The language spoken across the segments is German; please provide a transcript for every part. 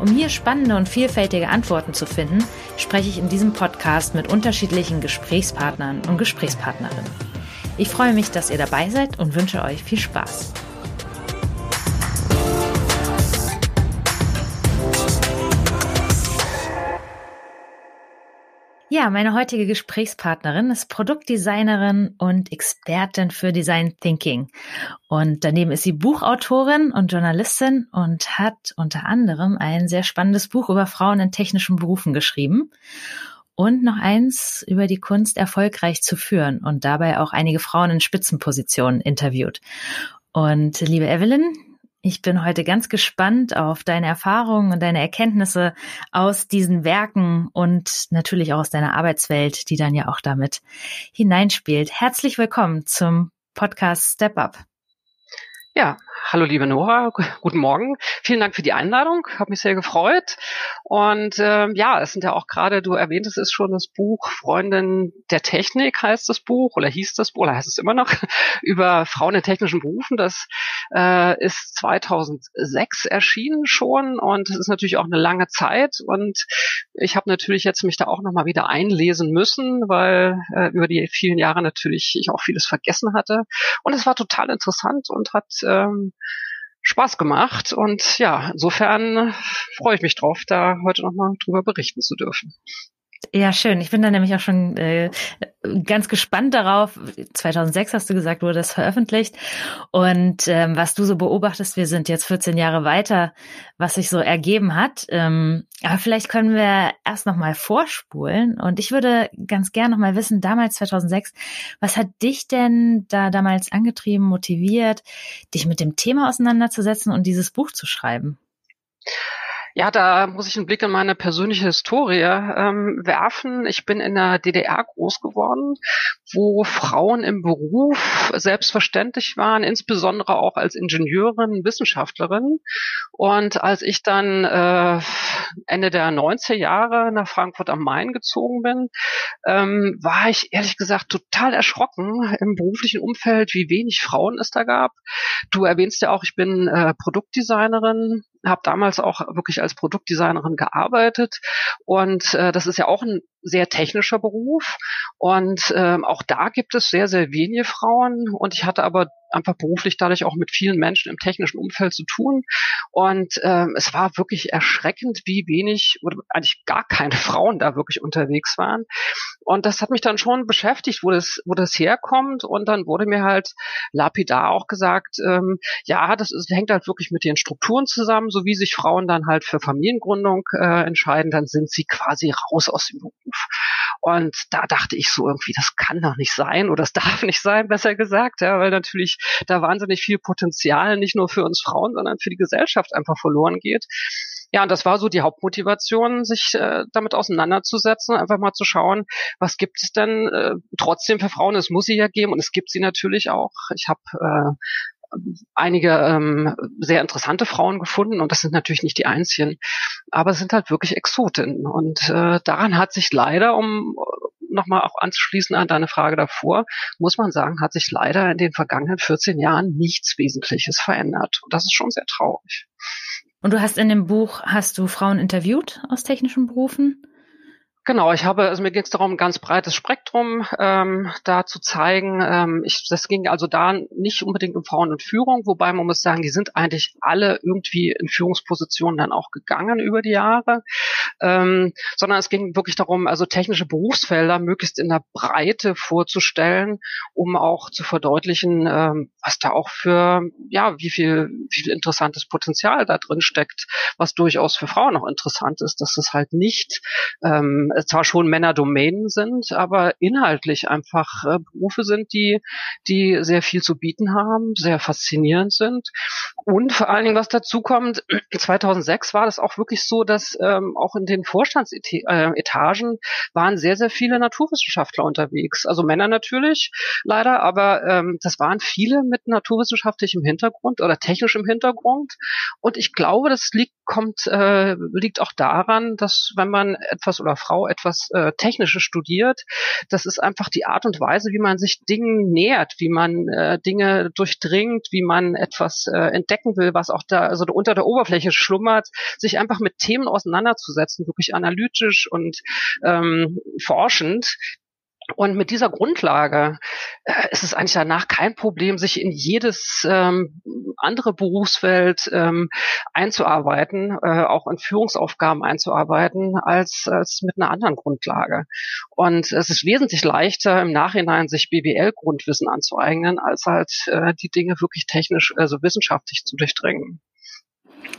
Um hier spannende und vielfältige Antworten zu finden, spreche ich in diesem Podcast mit unterschiedlichen Gesprächspartnern und Gesprächspartnerinnen. Ich freue mich, dass ihr dabei seid und wünsche euch viel Spaß. Ja, meine heutige Gesprächspartnerin ist Produktdesignerin und Expertin für Design Thinking. Und daneben ist sie Buchautorin und Journalistin und hat unter anderem ein sehr spannendes Buch über Frauen in technischen Berufen geschrieben und noch eins über die Kunst erfolgreich zu führen und dabei auch einige Frauen in Spitzenpositionen interviewt. Und liebe Evelyn, ich bin heute ganz gespannt auf deine Erfahrungen und deine Erkenntnisse aus diesen Werken und natürlich auch aus deiner Arbeitswelt, die dann ja auch damit hineinspielt. Herzlich willkommen zum Podcast Step Up. Ja, hallo liebe Nora, guten Morgen. Vielen Dank für die Einladung, habe mich sehr gefreut. Und ähm, ja, es sind ja auch gerade, du erwähntest es schon, das Buch Freundin der Technik heißt das Buch oder hieß das Buch oder heißt es immer noch über Frauen in technischen Berufen. Das äh, ist 2006 erschienen schon und es ist natürlich auch eine lange Zeit und ich habe natürlich jetzt mich da auch nochmal wieder einlesen müssen, weil äh, über die vielen Jahre natürlich ich auch vieles vergessen hatte und es war total interessant und hat ähm, Spaß gemacht. Und ja, insofern freue ich mich drauf, da heute nochmal drüber berichten zu dürfen. Ja, schön. Ich bin da nämlich auch schon äh, ganz gespannt darauf. 2006 hast du gesagt, wurde das veröffentlicht. Und ähm, was du so beobachtest, wir sind jetzt 14 Jahre weiter, was sich so ergeben hat. Ähm, aber vielleicht können wir erst noch mal vorspulen. Und ich würde ganz gern noch mal wissen, damals 2006, was hat dich denn da damals angetrieben, motiviert, dich mit dem Thema auseinanderzusetzen und dieses Buch zu schreiben? Ja, da muss ich einen Blick in meine persönliche Historie ähm, werfen. Ich bin in der DDR groß geworden, wo Frauen im Beruf selbstverständlich waren, insbesondere auch als Ingenieurin, Wissenschaftlerin. Und als ich dann äh, Ende der 90er Jahre nach Frankfurt am Main gezogen bin, ähm, war ich ehrlich gesagt total erschrocken im beruflichen Umfeld, wie wenig Frauen es da gab. Du erwähnst ja auch, ich bin äh, Produktdesignerin, habe damals auch wirklich als Produktdesignerin gearbeitet. Und äh, das ist ja auch ein sehr technischer Beruf. Und ähm, auch da gibt es sehr, sehr wenige Frauen. Und ich hatte aber einfach beruflich dadurch auch mit vielen Menschen im technischen Umfeld zu tun. Und ähm, es war wirklich erschreckend, wie wenig oder eigentlich gar keine Frauen da wirklich unterwegs waren. Und das hat mich dann schon beschäftigt, wo das, wo das herkommt. Und dann wurde mir halt lapidar auch gesagt, ähm, ja, das ist, hängt halt wirklich mit den Strukturen zusammen, so wie sich Frauen dann halt für Familiengründung äh, entscheiden, dann sind sie quasi raus aus dem Beruf. Und da dachte ich so irgendwie, das kann doch nicht sein oder das darf nicht sein, besser gesagt, ja, weil natürlich da wahnsinnig viel Potenzial nicht nur für uns Frauen, sondern für die Gesellschaft einfach verloren geht. Ja, und das war so die Hauptmotivation, sich äh, damit auseinanderzusetzen, einfach mal zu schauen, was gibt es denn äh, trotzdem für Frauen? Es muss sie ja geben und es gibt sie natürlich auch. Ich habe äh, einige ähm, sehr interessante Frauen gefunden und das sind natürlich nicht die einzigen, aber es sind halt wirklich Exotinnen und äh, daran hat sich leider, um nochmal auch anzuschließen an deine Frage davor, muss man sagen, hat sich leider in den vergangenen 14 Jahren nichts Wesentliches verändert und das ist schon sehr traurig. Und du hast in dem Buch, hast du Frauen interviewt aus technischen Berufen? Genau, ich habe, also mir ging es darum, ein ganz breites Spektrum ähm, da zu zeigen. Ähm, ich, das ging also da nicht unbedingt um Frauen und Führung, wobei man muss sagen, die sind eigentlich alle irgendwie in Führungspositionen dann auch gegangen über die Jahre, ähm, sondern es ging wirklich darum, also technische Berufsfelder möglichst in der Breite vorzustellen, um auch zu verdeutlichen, ähm, was da auch für, ja, wie viel, wie viel interessantes Potenzial da drin steckt, was durchaus für Frauen auch interessant ist, dass es halt nicht ähm, zwar schon Männerdomänen sind, aber inhaltlich einfach äh, Berufe sind, die, die sehr viel zu bieten haben, sehr faszinierend sind. Und vor allen Dingen, was dazu kommt, 2006 war das auch wirklich so, dass ähm, auch in den Vorstandsetagen waren sehr, sehr viele Naturwissenschaftler unterwegs. Also Männer natürlich, leider, aber ähm, das waren viele mit naturwissenschaftlichem Hintergrund oder technischem Hintergrund. Und ich glaube, das liegt, kommt, äh, liegt auch daran, dass wenn man etwas oder Frau etwas äh, Technisches studiert, das ist einfach die Art und Weise, wie man sich Dingen nähert, wie man äh, Dinge durchdringt, wie man etwas äh, entdecken will, was auch da also unter der Oberfläche schlummert, sich einfach mit Themen auseinanderzusetzen, wirklich analytisch und ähm, forschend, und mit dieser Grundlage äh, ist es eigentlich danach kein Problem, sich in jedes ähm, andere Berufsfeld ähm, einzuarbeiten, äh, auch in Führungsaufgaben einzuarbeiten, als, als mit einer anderen Grundlage. Und es ist wesentlich leichter, im Nachhinein sich BWL-Grundwissen anzueignen, als halt äh, die Dinge wirklich technisch, also wissenschaftlich zu durchdringen.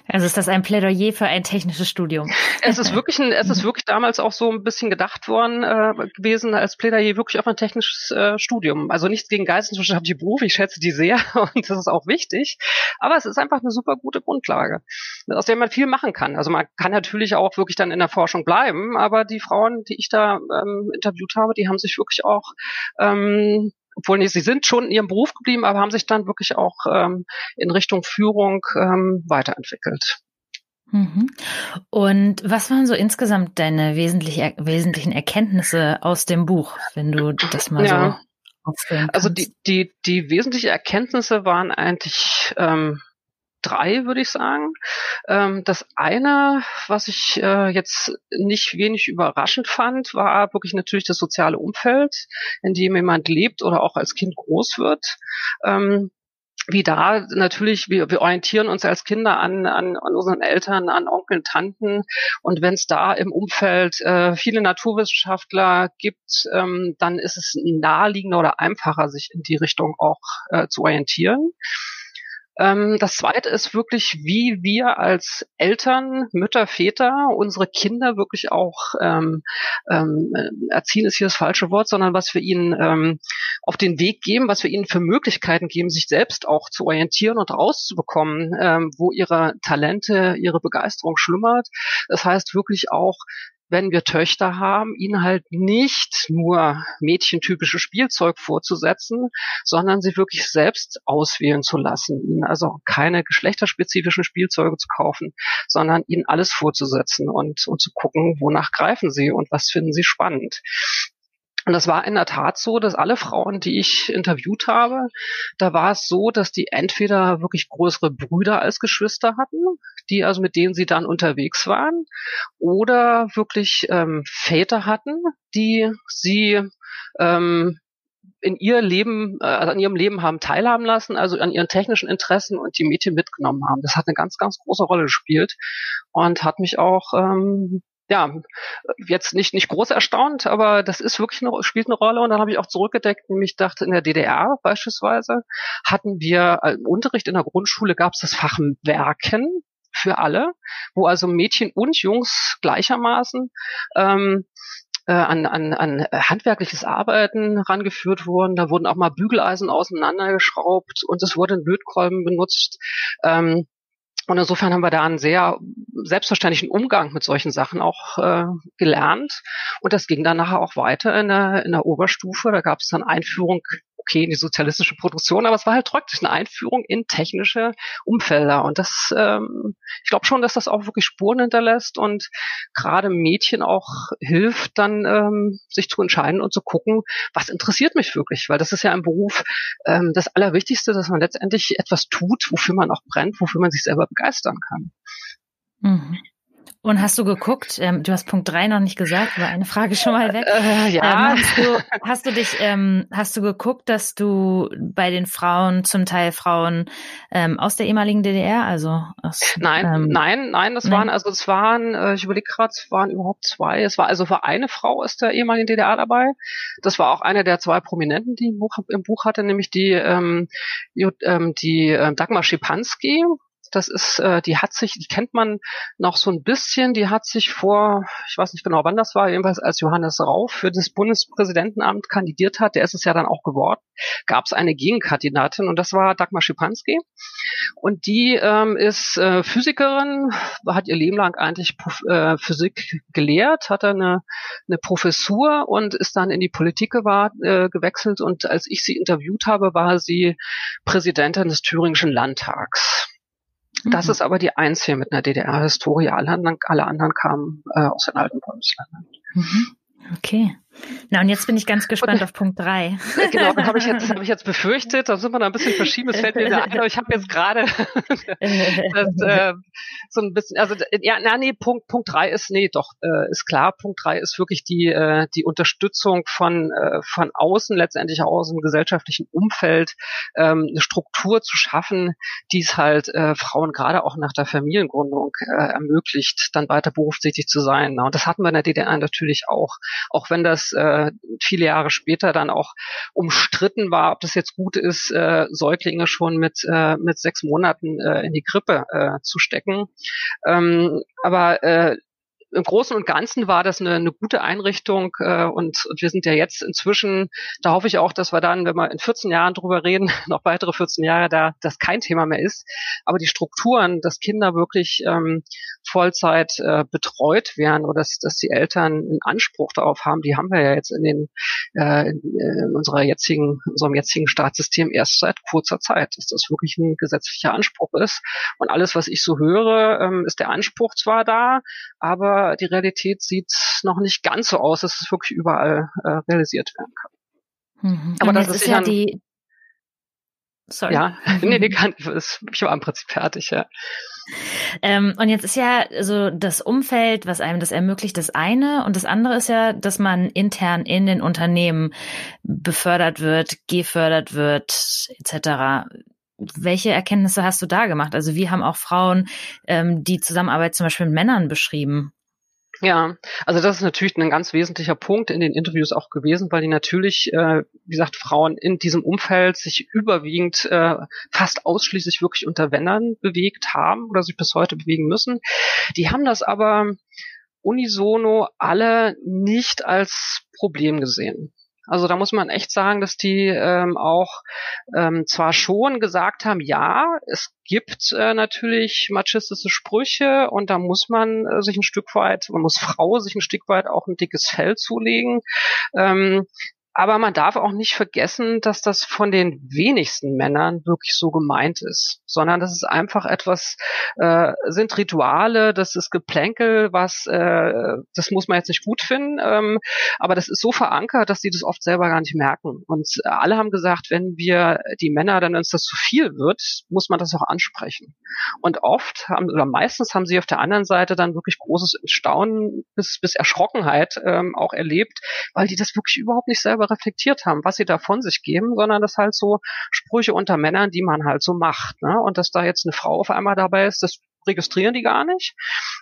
Also ist das ein Plädoyer für ein technisches Studium? Es ist wirklich ein, es ist wirklich damals auch so ein bisschen gedacht worden äh, gewesen als Plädoyer wirklich auf ein technisches äh, Studium. Also nichts gegen geisteswissenschaftliche Berufe, ich schätze die sehr und das ist auch wichtig. Aber es ist einfach eine super gute Grundlage, aus der man viel machen kann. Also man kann natürlich auch wirklich dann in der Forschung bleiben, aber die Frauen, die ich da ähm, interviewt habe, die haben sich wirklich auch ähm, obwohl nee, sie sind schon in ihrem Beruf geblieben, aber haben sich dann wirklich auch ähm, in Richtung Führung ähm, weiterentwickelt. Mhm. Und was waren so insgesamt deine wesentlich, wesentlichen Erkenntnisse aus dem Buch, wenn du das mal ja. so aufführen Also die, die, die wesentlichen Erkenntnisse waren eigentlich ähm, drei, würde ich sagen. Ähm, das eine, was ich äh, jetzt nicht wenig überraschend fand, war wirklich natürlich das soziale Umfeld, in dem jemand lebt oder auch als Kind groß wird. Ähm, wie da natürlich, wir, wir orientieren uns als Kinder an, an, an unseren Eltern, an Onkeln, Tanten. Und wenn es da im Umfeld äh, viele Naturwissenschaftler gibt, ähm, dann ist es naheliegender oder einfacher, sich in die Richtung auch äh, zu orientieren. Ähm, das zweite ist wirklich, wie wir als Eltern, Mütter, Väter unsere Kinder wirklich auch ähm, ähm, erziehen ist hier das falsche Wort, sondern was wir ihnen ähm, auf den Weg geben, was wir ihnen für Möglichkeiten geben, sich selbst auch zu orientieren und rauszubekommen, ähm, wo ihre Talente, ihre Begeisterung schlummert. Das heißt wirklich auch wenn wir Töchter haben, ihnen halt nicht nur mädchentypisches Spielzeug vorzusetzen, sondern sie wirklich selbst auswählen zu lassen, ihnen also keine geschlechterspezifischen Spielzeuge zu kaufen, sondern ihnen alles vorzusetzen und, und zu gucken, wonach greifen sie und was finden sie spannend. Und das war in der Tat so, dass alle Frauen, die ich interviewt habe, da war es so, dass die entweder wirklich größere Brüder als Geschwister hatten, die also mit denen sie dann unterwegs waren, oder wirklich ähm, Väter hatten, die sie ähm, in ihr Leben, äh, also an ihrem Leben haben teilhaben lassen, also an ihren technischen Interessen und die Mädchen mitgenommen haben. Das hat eine ganz, ganz große Rolle gespielt und hat mich auch ähm, ja, jetzt nicht, nicht groß erstaunt, aber das ist wirklich eine, spielt eine Rolle. Und dann habe ich auch zurückgedeckt, nämlich dachte, in der DDR beispielsweise hatten wir äh, im Unterricht in der Grundschule gab es das Fach Werken für alle, wo also Mädchen und Jungs gleichermaßen ähm, äh, an, an, an handwerkliches Arbeiten rangeführt wurden. Da wurden auch mal Bügeleisen auseinandergeschraubt und es wurde ein Lötkolben benutzt. Ähm, und insofern haben wir da einen sehr selbstverständlichen Umgang mit solchen Sachen auch äh, gelernt. Und das ging dann nachher auch weiter in der, in der Oberstufe. Da gab es dann Einführung okay in die sozialistische Produktion, aber es war halt trotzdem eine Einführung in technische Umfelder. Und das, ähm, ich glaube schon, dass das auch wirklich Spuren hinterlässt und gerade Mädchen auch hilft, dann ähm, sich zu entscheiden und zu gucken, was interessiert mich wirklich, weil das ist ja im Beruf ähm, das Allerwichtigste, dass man letztendlich etwas tut, wofür man auch brennt, wofür man sich selber begeistern kann. Mhm. Und hast du geguckt, ähm, du hast Punkt drei noch nicht gesagt, aber eine Frage schon mal weg. Äh, ja. Ähm, hast, du, hast du dich, ähm, hast du geguckt, dass du bei den Frauen, zum Teil Frauen ähm, aus der ehemaligen DDR, also aus, Nein, ähm, nein, nein, das nein. waren, also es waren, äh, ich überlege gerade, es waren überhaupt zwei. Es war also war eine Frau aus der ehemaligen DDR dabei. Das war auch eine der zwei Prominenten, die im Buch, im Buch hatte, nämlich die, ähm, die, ähm, die äh, Dagmar Schipanski Das ist, äh, die hat sich, die kennt man noch so ein bisschen. Die hat sich vor, ich weiß nicht genau, wann das war, jedenfalls als Johannes Rauf für das Bundespräsidentenamt kandidiert hat. Der ist es ja dann auch geworden. Gab es eine Gegenkandidatin und das war Dagmar Schipanski. Und die ähm, ist äh, Physikerin, hat ihr Leben lang eigentlich äh, Physik gelehrt, hatte eine, eine Professur und ist dann in die Politik gewar, äh, gewechselt. Und als ich sie interviewt habe, war sie Präsidentin des Thüringischen Landtags. Das mhm. ist aber die einzige mit einer DDR-Historie. Alle anderen, alle anderen kamen äh, aus den alten Bundesländern. Mhm. Okay. Na, und jetzt bin ich ganz gespannt auf Punkt drei. Äh, genau, das habe ich, jetzt, hab ich jetzt befürchtet. Da sind wir da ein bisschen verschieben. Es fällt mir wieder ein, aber ich habe jetzt gerade äh, so ein bisschen, also ja, na, nee, Punkt, Punkt drei ist, nee, doch, äh, ist klar. Punkt drei ist wirklich die, äh, die Unterstützung von, äh, von außen, letztendlich auch aus dem gesellschaftlichen Umfeld, ähm, eine Struktur zu schaffen, die es halt äh, Frauen gerade auch nach der Familiengründung äh, ermöglicht, dann weiter berufstätig zu sein. Und das hatten wir in der DDR natürlich auch. Auch wenn das äh, viele Jahre später dann auch umstritten war, ob das jetzt gut ist, äh, Säuglinge schon mit, äh, mit sechs Monaten äh, in die Krippe äh, zu stecken. Ähm, aber äh, im Großen und Ganzen war das eine, eine gute Einrichtung äh, und, und wir sind ja jetzt inzwischen, da hoffe ich auch, dass wir dann, wenn wir in 14 Jahren drüber reden, noch weitere 14 Jahre da das kein Thema mehr ist. Aber die Strukturen, dass Kinder wirklich ähm, Vollzeit äh, betreut werden oder dass, dass die Eltern einen Anspruch darauf haben, die haben wir ja jetzt in den äh, in, in unserer jetzigen, unserem jetzigen Staatssystem erst seit kurzer Zeit, dass das wirklich ein gesetzlicher Anspruch ist. Und alles, was ich so höre, ähm, ist der Anspruch zwar da, aber die Realität sieht noch nicht ganz so aus, dass es wirklich überall äh, realisiert werden kann. Mhm. Aber das ist, ist ja die. Sorry. Ja, nee, nee, kann, ich war im Prinzip fertig, ja. Ähm, und jetzt ist ja so das Umfeld, was einem das ermöglicht, das eine. Und das andere ist ja, dass man intern in den Unternehmen befördert wird, gefördert wird, etc. Welche Erkenntnisse hast du da gemacht? Also wie haben auch Frauen ähm, die Zusammenarbeit zum Beispiel mit Männern beschrieben? Ja, also das ist natürlich ein ganz wesentlicher Punkt in den Interviews auch gewesen, weil die natürlich, äh, wie gesagt, Frauen in diesem Umfeld sich überwiegend äh, fast ausschließlich wirklich unter Männern bewegt haben oder sich bis heute bewegen müssen. Die haben das aber unisono alle nicht als Problem gesehen. Also da muss man echt sagen, dass die ähm, auch ähm, zwar schon gesagt haben, ja, es gibt äh, natürlich machistische Sprüche und da muss man äh, sich ein Stück weit, man muss Frau sich ein Stück weit auch ein dickes Fell zulegen. Ähm, aber man darf auch nicht vergessen, dass das von den wenigsten Männern wirklich so gemeint ist, sondern das ist einfach etwas, äh, sind Rituale, das ist Geplänkel, was, äh, das muss man jetzt nicht gut finden, ähm, aber das ist so verankert, dass die das oft selber gar nicht merken. Und alle haben gesagt, wenn wir die Männer, dann uns das zu viel wird, muss man das auch ansprechen. Und oft haben, oder meistens haben sie auf der anderen Seite dann wirklich großes Staunen bis, bis Erschrockenheit ähm, auch erlebt, weil die das wirklich überhaupt nicht selber selber reflektiert haben, was sie da von sich geben, sondern das halt so Sprüche unter Männern, die man halt so macht. Ne? Und dass da jetzt eine Frau auf einmal dabei ist, das registrieren die gar nicht.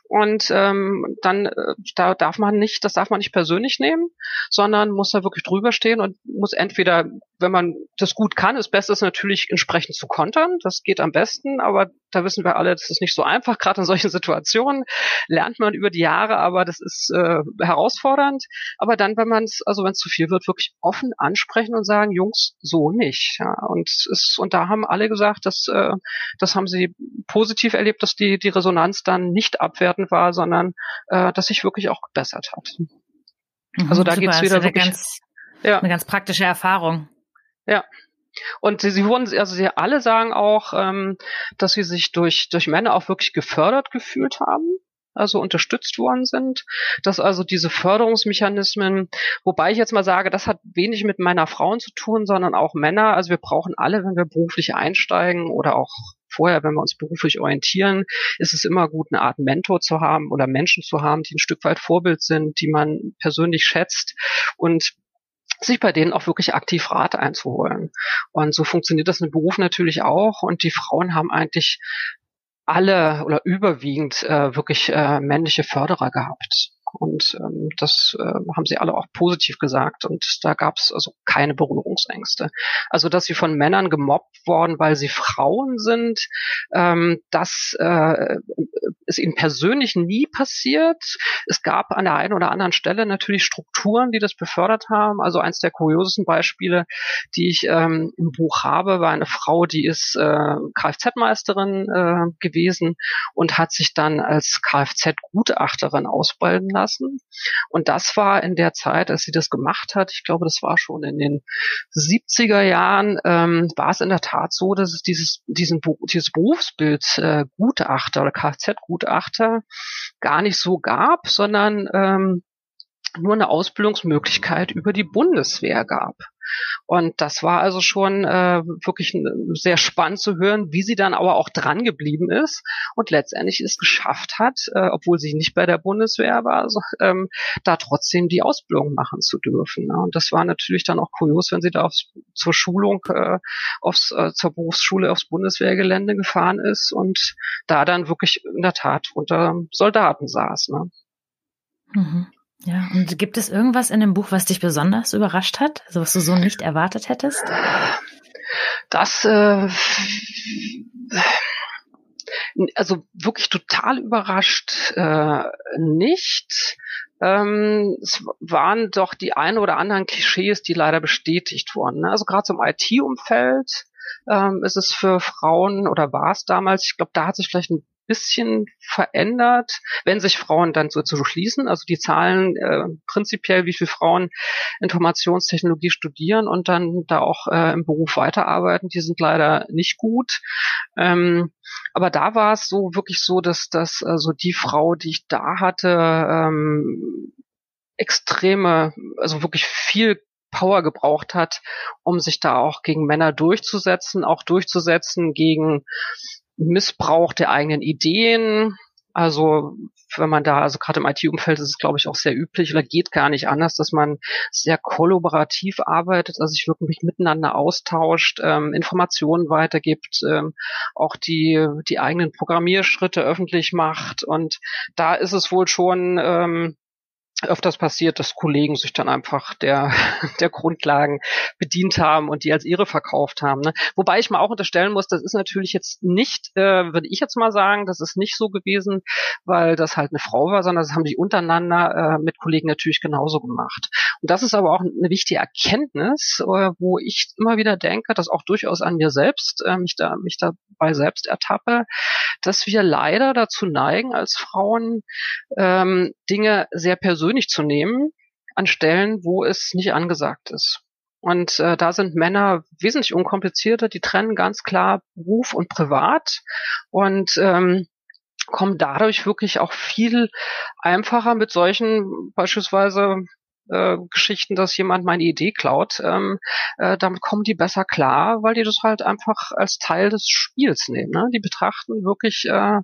Und ähm, dann äh, da darf man nicht, das darf man nicht persönlich nehmen, sondern muss da wirklich drüber stehen und muss entweder, wenn man das gut kann, ist bestes natürlich entsprechend zu kontern. Das geht am besten, aber da wissen wir alle, das ist nicht so einfach. Gerade in solchen Situationen lernt man über die Jahre, aber das ist äh, herausfordernd. Aber dann, wenn man es, also wenn es zu viel wird, wirklich offen ansprechen und sagen, Jungs, so nicht. Ja, und es, und da haben alle gesagt, dass äh, das haben sie positiv erlebt, dass die die Resonanz dann nicht abwertend war, sondern äh, dass sich wirklich auch gebessert hat. Mhm, also da geht es wieder wirklich. Ganz, ja. Eine ganz praktische Erfahrung. Ja, und sie, sie wurden, also sie alle sagen auch, ähm, dass sie sich durch, durch Männer auch wirklich gefördert gefühlt haben, also unterstützt worden sind, dass also diese Förderungsmechanismen, wobei ich jetzt mal sage, das hat wenig mit meiner Frauen zu tun, sondern auch Männer, also wir brauchen alle, wenn wir beruflich einsteigen oder auch vorher, wenn wir uns beruflich orientieren, ist es immer gut, eine Art Mentor zu haben oder Menschen zu haben, die ein Stück weit Vorbild sind, die man persönlich schätzt. Und sich bei denen auch wirklich aktiv Rat einzuholen. Und so funktioniert das im Beruf natürlich auch. Und die Frauen haben eigentlich alle oder überwiegend äh, wirklich äh, männliche Förderer gehabt. Und ähm, das äh, haben sie alle auch positiv gesagt. Und da gab es also keine Berührungsängste. Also, dass sie von Männern gemobbt worden, weil sie Frauen sind, ähm, das äh, ist ihnen persönlich nie passiert. Es gab an der einen oder anderen Stelle natürlich Strukturen, die das befördert haben. Also eins der kuriosesten Beispiele, die ich ähm, im Buch habe, war eine Frau, die ist äh, Kfz-Meisterin äh, gewesen und hat sich dann als Kfz-Gutachterin ausbilden lassen. Und das war in der Zeit, als sie das gemacht hat, ich glaube, das war schon in den 70er Jahren, ähm, war es in der Tat so, dass es dieses, diesen, dieses Berufsbild äh, Gutachter oder Kfz-Gutachter gar nicht so gab, sondern ähm, nur eine Ausbildungsmöglichkeit über die Bundeswehr gab. Und das war also schon äh, wirklich sehr spannend zu hören, wie sie dann aber auch dran geblieben ist und letztendlich es geschafft hat, äh, obwohl sie nicht bei der Bundeswehr war, also, ähm, da trotzdem die Ausbildung machen zu dürfen. Ne? Und das war natürlich dann auch kurios, wenn sie da aufs, zur Schulung, äh, aufs, äh, zur Berufsschule aufs Bundeswehrgelände gefahren ist und da dann wirklich in der Tat unter Soldaten saß. Ne? Mhm. Ja, und gibt es irgendwas in dem Buch, was dich besonders überrascht hat? Also was du so nicht erwartet hättest? Das, äh, also wirklich total überrascht äh, nicht. Ähm, es waren doch die ein oder anderen Klischees, die leider bestätigt wurden. Ne? Also gerade zum IT-Umfeld ähm, ist es für Frauen oder war es damals, ich glaube, da hat sich vielleicht ein bisschen verändert, wenn sich Frauen dann so zu schließen. Also die Zahlen äh, prinzipiell, wie viele Frauen Informationstechnologie studieren und dann da auch äh, im Beruf weiterarbeiten, die sind leider nicht gut. Ähm, aber da war es so wirklich so, dass dass also die Frau, die ich da hatte, ähm, extreme, also wirklich viel Power gebraucht hat, um sich da auch gegen Männer durchzusetzen, auch durchzusetzen gegen Missbrauch der eigenen Ideen. Also wenn man da, also gerade im IT-Umfeld ist es, glaube ich, auch sehr üblich oder geht gar nicht anders, dass man sehr kollaborativ arbeitet, also sich wirklich miteinander austauscht, ähm, Informationen weitergibt, ähm, auch die, die eigenen Programmierschritte öffentlich macht. Und da ist es wohl schon ähm, öfters passiert, dass Kollegen sich dann einfach der, der Grundlagen bedient haben und die als ihre verkauft haben. Ne? Wobei ich mal auch unterstellen muss, das ist natürlich jetzt nicht, äh, würde ich jetzt mal sagen, das ist nicht so gewesen, weil das halt eine Frau war, sondern das haben die untereinander äh, mit Kollegen natürlich genauso gemacht. Und das ist aber auch eine wichtige Erkenntnis, äh, wo ich immer wieder denke, dass auch durchaus an mir selbst, äh, mich da, mich dabei selbst ertappe, dass wir leider dazu neigen, als Frauen ähm, Dinge sehr persönlich zu nehmen, an Stellen, wo es nicht angesagt ist. Und äh, da sind Männer wesentlich unkomplizierter, die trennen ganz klar Beruf und Privat und ähm, kommen dadurch wirklich auch viel einfacher mit solchen beispielsweise äh, Geschichten, dass jemand meine Idee klaut, ähm, äh, damit kommen die besser klar, weil die das halt einfach als Teil des Spiels nehmen. Ne? Die betrachten wirklich äh,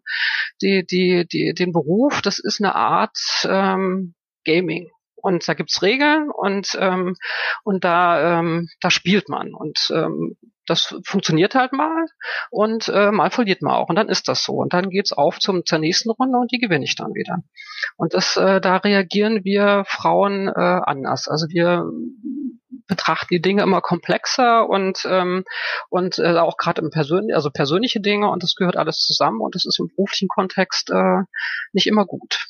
die, die, die, den Beruf, das ist eine Art ähm, Gaming. Und da gibt's Regeln und ähm, und da ähm, da spielt man und ähm, das funktioniert halt mal und äh, mal verliert man auch und dann ist das so und dann geht's auf zum zur nächsten Runde und die gewinne ich dann wieder und das äh, da reagieren wir Frauen äh, anders also wir betrachten die Dinge immer komplexer und ähm, und äh, auch gerade im persönlichen also persönliche Dinge und das gehört alles zusammen und das ist im beruflichen Kontext äh, nicht immer gut.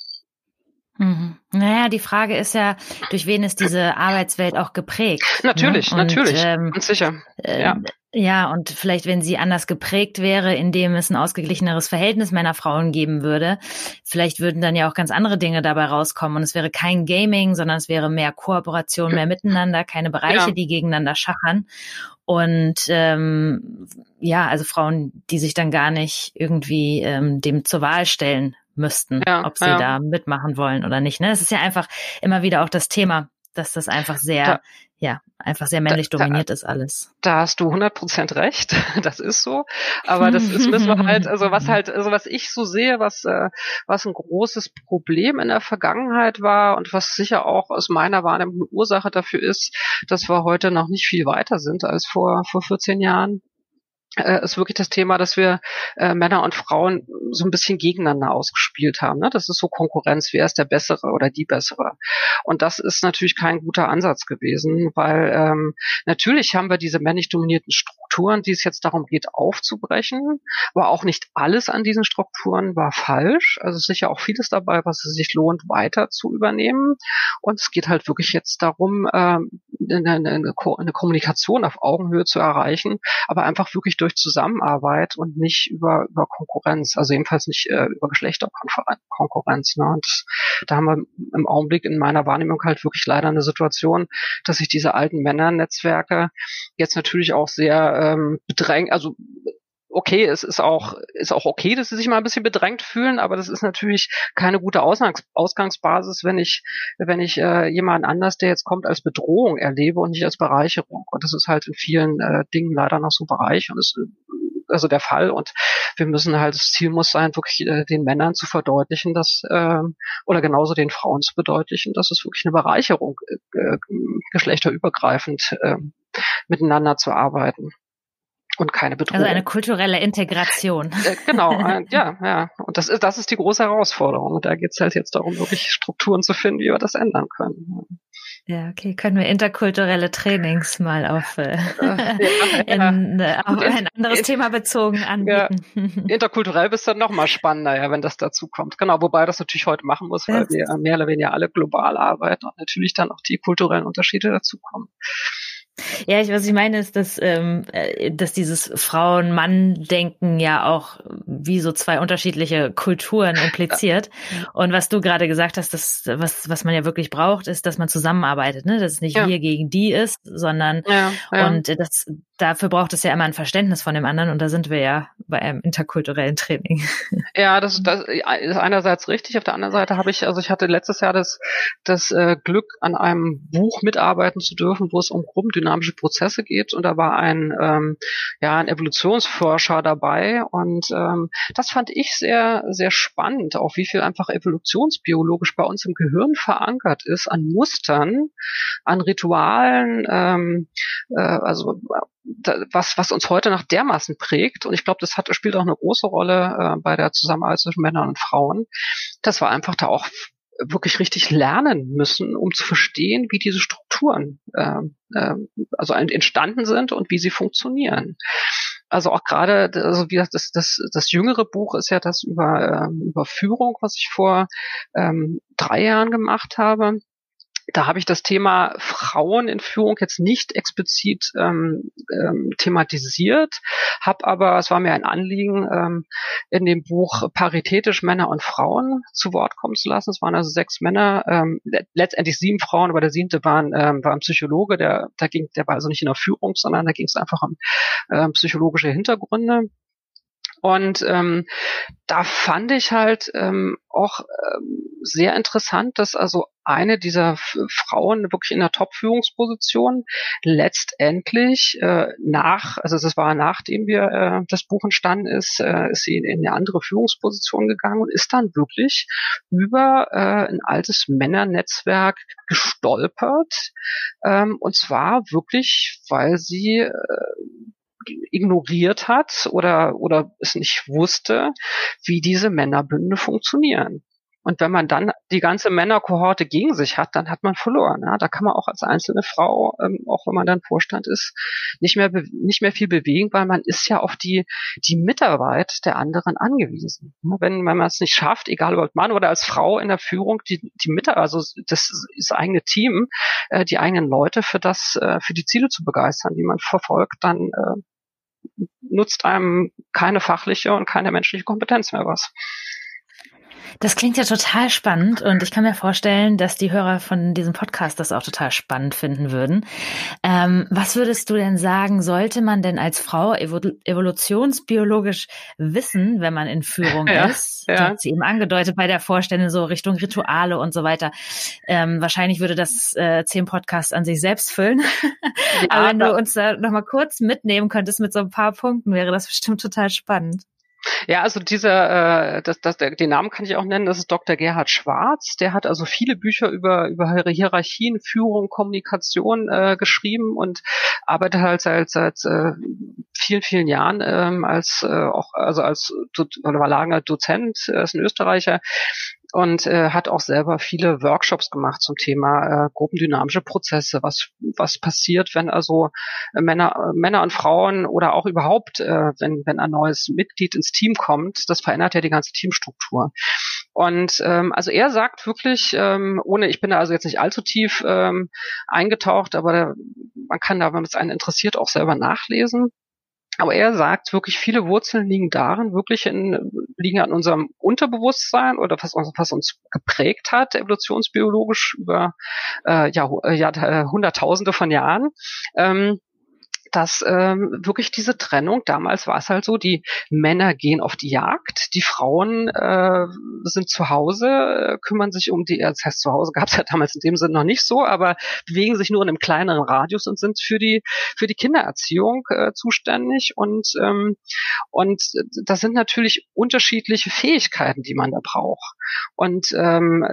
Mhm. Naja, die Frage ist ja, durch wen ist diese Arbeitswelt auch geprägt? Natürlich, ne? und, natürlich, ähm, ganz sicher. Äh, ja. ja, und vielleicht, wenn sie anders geprägt wäre, indem es ein ausgeglicheneres Verhältnis Männer-Frauen geben würde, vielleicht würden dann ja auch ganz andere Dinge dabei rauskommen. Und es wäre kein Gaming, sondern es wäre mehr Kooperation, mehr Miteinander, keine Bereiche, ja. die gegeneinander schachern. Und ähm, ja, also Frauen, die sich dann gar nicht irgendwie ähm, dem zur Wahl stellen müssten, ja, ob sie ja. da mitmachen wollen oder nicht. Ne? Es ist ja einfach immer wieder auch das Thema, dass das einfach sehr, da, ja, einfach sehr männlich da, dominiert da, ist alles. Da hast du 100 Prozent recht. Das ist so. Aber das ist, müssen wir halt, also was halt, also was ich so sehe, was, äh, was ein großes Problem in der Vergangenheit war und was sicher auch aus meiner Wahrnehmung eine Ursache dafür ist, dass wir heute noch nicht viel weiter sind als vor, vor 14 Jahren ist wirklich das Thema, dass wir äh, Männer und Frauen so ein bisschen gegeneinander ausgespielt haben. Ne? Das ist so Konkurrenz, wer ist der Bessere oder die Bessere. Und das ist natürlich kein guter Ansatz gewesen, weil ähm, natürlich haben wir diese männlich dominierten Strukturen, die es jetzt darum geht, aufzubrechen, aber auch nicht alles an diesen Strukturen war falsch. Also sicher auch vieles dabei, was es sich lohnt, weiter zu übernehmen. Und es geht halt wirklich jetzt darum, ähm, eine, eine, eine Kommunikation auf Augenhöhe zu erreichen, aber einfach wirklich durch Zusammenarbeit und nicht über, über Konkurrenz, also jedenfalls nicht äh, über Geschlechterkonkurrenz. Ne? Und da haben wir im Augenblick in meiner Wahrnehmung halt wirklich leider eine Situation, dass sich diese alten Männernetzwerke jetzt natürlich auch sehr ähm, bedrängen, also okay, es ist auch, ist auch okay, dass sie sich mal ein bisschen bedrängt fühlen, aber das ist natürlich keine gute Ausgangs Ausgangsbasis, wenn ich, wenn ich äh, jemanden anders, der jetzt kommt, als Bedrohung erlebe und nicht als Bereicherung. Und das ist halt in vielen äh, Dingen leider noch so Bereich und ist also der Fall. Und wir müssen halt, das Ziel muss sein, wirklich äh, den Männern zu verdeutlichen, dass, äh, oder genauso den Frauen zu verdeutlichen, dass es wirklich eine Bereicherung, äh, geschlechterübergreifend äh, miteinander zu arbeiten und keine Bedrohung. Also eine kulturelle Integration. Äh, genau, äh, ja, ja. Und das ist, das ist die große Herausforderung. Und da geht es halt jetzt darum, wirklich Strukturen zu finden, wie wir das ändern können. Ja, okay, können wir interkulturelle Trainings mal auf, äh, ja, in, ja. auf ein anderes in, Thema bezogen anbieten. Ja, interkulturell bist du dann nochmal spannender, ja, wenn das dazu kommt. Genau, wobei das natürlich heute machen muss, weil wir mehr oder weniger alle global arbeiten und natürlich dann auch die kulturellen Unterschiede dazukommen. Ja, ich, was ich meine ist, dass, ähm, äh, dass dieses Frauen-Mann-Denken ja auch wie so zwei unterschiedliche Kulturen impliziert. Ja. Und was du gerade gesagt hast, das, was, was man ja wirklich braucht, ist, dass man zusammenarbeitet, ne? Dass es nicht ja. wir gegen die ist, sondern ja, und das, dafür braucht es ja immer ein Verständnis von dem anderen und da sind wir ja bei einem interkulturellen Training. Ja, das, das ist einerseits richtig. Auf der anderen Seite habe ich, also ich hatte letztes Jahr das, das äh, Glück, an einem Buch mitarbeiten zu dürfen, wo es um gruppendynamische Prozesse geht und da war ein, ähm, ja, ein Evolutionsforscher dabei und ähm, das fand ich sehr, sehr spannend, auch wie viel einfach evolutionsbiologisch bei uns im Gehirn verankert ist an Mustern, an Ritualen, ähm, äh, also was, was uns heute noch dermaßen prägt, und ich glaube, das hat, spielt auch eine große Rolle äh, bei der Zusammenarbeit zwischen Männern und Frauen, dass wir einfach da auch wirklich richtig lernen müssen, um zu verstehen, wie diese Strukturen äh, äh, also entstanden sind und wie sie funktionieren. Also auch gerade, also wie das, das, das jüngere Buch ist ja das über, ähm, über Führung, was ich vor ähm, drei Jahren gemacht habe da habe ich das Thema Frauen in Führung jetzt nicht explizit ähm, ähm, thematisiert, habe aber, es war mir ein Anliegen, ähm, in dem Buch paritätisch Männer und Frauen zu Wort kommen zu lassen. Es waren also sechs Männer, ähm, letztendlich sieben Frauen, aber der siebte war ein, ähm, war ein Psychologe, der, da ging, der war also nicht in der Führung, sondern da ging es einfach um ähm, psychologische Hintergründe. Und ähm, da fand ich halt ähm, auch ähm, sehr interessant, dass also eine dieser Frauen wirklich in der Top-Führungsposition letztendlich äh, nach, also das war nachdem wir äh, das Buch entstanden ist, äh, ist sie in, in eine andere Führungsposition gegangen und ist dann wirklich über äh, ein altes Männernetzwerk gestolpert. Ähm, und zwar wirklich, weil sie äh, ignoriert hat oder, oder es nicht wusste, wie diese Männerbünde funktionieren. Und wenn man dann die ganze Männerkohorte gegen sich hat, dann hat man verloren. Ja? Da kann man auch als einzelne Frau, ähm, auch wenn man dann Vorstand ist, nicht mehr nicht mehr viel bewegen, weil man ist ja auf die die Mitarbeit der anderen angewiesen. Wenn, wenn man es nicht schafft, egal ob Mann oder als Frau in der Führung, die die Mitarbeit, also das, das eigene Team, äh, die eigenen Leute für das äh, für die Ziele zu begeistern, die man verfolgt, dann äh, nutzt einem keine fachliche und keine menschliche Kompetenz mehr was. Das klingt ja total spannend und ich kann mir vorstellen, dass die Hörer von diesem Podcast das auch total spannend finden würden. Ähm, was würdest du denn sagen, sollte man denn als Frau evolutionsbiologisch wissen, wenn man in Führung ja, ist? Ja. hat sie eben angedeutet bei der Vorstellung so Richtung Rituale und so weiter. Ähm, wahrscheinlich würde das äh, zehn Podcasts an sich selbst füllen. Ja, Aber wenn du uns da nochmal kurz mitnehmen könntest mit so ein paar Punkten, wäre das bestimmt total spannend. Ja, also dieser, äh, das, das, der, den Namen kann ich auch nennen, das ist Dr. Gerhard Schwarz. Der hat also viele Bücher über, über Hierarchien, Führung, Kommunikation äh, geschrieben und arbeitet halt seit, seit äh, vielen, vielen Jahren ähm, als äh, auch also als oder war langer Dozent, ist ein Österreicher und äh, hat auch selber viele Workshops gemacht zum Thema äh, gruppendynamische Prozesse, was was passiert, wenn also äh, Männer äh, Männer und Frauen oder auch überhaupt äh, wenn wenn ein neues Mitglied ins Team kommt, das verändert ja die ganze Teamstruktur. Und ähm, also er sagt wirklich, ähm, ohne ich bin da also jetzt nicht allzu tief ähm, eingetaucht, aber da, man kann da, wenn es einen interessiert, auch selber nachlesen. Aber er sagt wirklich, viele Wurzeln liegen darin, wirklich in, liegen an unserem Unterbewusstsein oder was, was uns geprägt hat, evolutionsbiologisch über äh, ja, ja, äh, Hunderttausende von Jahren. Ähm, dass ähm, wirklich diese Trennung, damals war es halt so, die Männer gehen auf die Jagd, die Frauen äh, sind zu Hause, äh, kümmern sich um die, das heißt zu Hause gab es ja damals in dem Sinne noch nicht so, aber bewegen sich nur in einem kleineren Radius und sind für die für die Kindererziehung äh, zuständig. Und ähm, und das sind natürlich unterschiedliche Fähigkeiten, die man da braucht. Und ähm,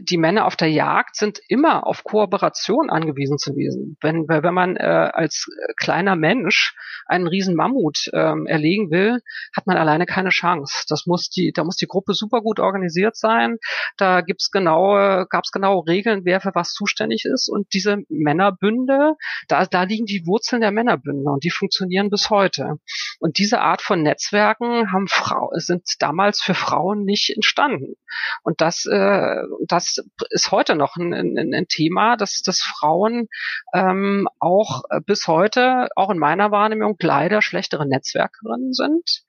die Männer auf der Jagd sind immer auf Kooperation angewiesen zu gewesen. Wenn, wenn man äh, als kleiner Mensch einen riesen Mammut ähm, erlegen will, hat man alleine keine Chance. Das muss die, da muss die Gruppe super gut organisiert sein. Da gibt's genaue, gab's genaue Regeln, wer für was zuständig ist. Und diese Männerbünde, da, da liegen die Wurzeln der Männerbünde und die funktionieren bis heute. Und diese Art von Netzwerken haben Frau, sind damals für Frauen nicht entstanden. Und das, äh, das ist heute noch ein, ein, ein Thema, dass, dass Frauen ähm, auch bis heute, auch in meiner Wahrnehmung, leider schlechtere Netzwerkerinnen sind.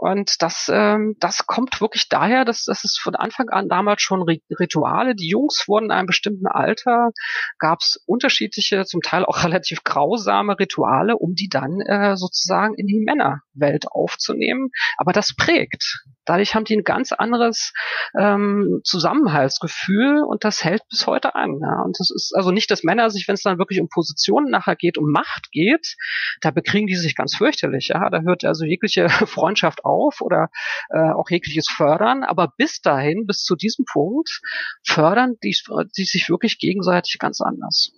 Und das, ähm, das kommt wirklich daher, dass das ist von Anfang an damals schon Rituale. Die Jungs wurden in einem bestimmten Alter, gab es unterschiedliche, zum Teil auch relativ grausame Rituale, um die dann äh, sozusagen in die Männerwelt aufzunehmen. Aber das prägt. Dadurch haben die ein ganz anderes ähm, Zusammenhaltsgefühl und das hält bis heute an. Ja. Und das ist also nicht, dass Männer sich, wenn es dann wirklich um Positionen nachher geht, um Macht geht, da bekriegen die sich ganz fürchterlich. Ja. Da hört also jegliche Freundschaft auf oder äh, auch jegliches Fördern. Aber bis dahin, bis zu diesem Punkt, fördern die, die sich wirklich gegenseitig ganz anders.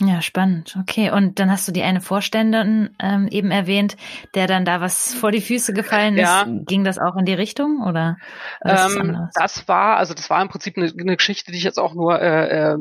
Ja, spannend. Okay. Und dann hast du die eine Vorständin ähm, eben erwähnt, der dann da was vor die Füße gefallen ist. Ja. Ging das auch in die Richtung oder? Ähm, das war, also das war im Prinzip eine, eine Geschichte, die ich jetzt auch nur äh, äh,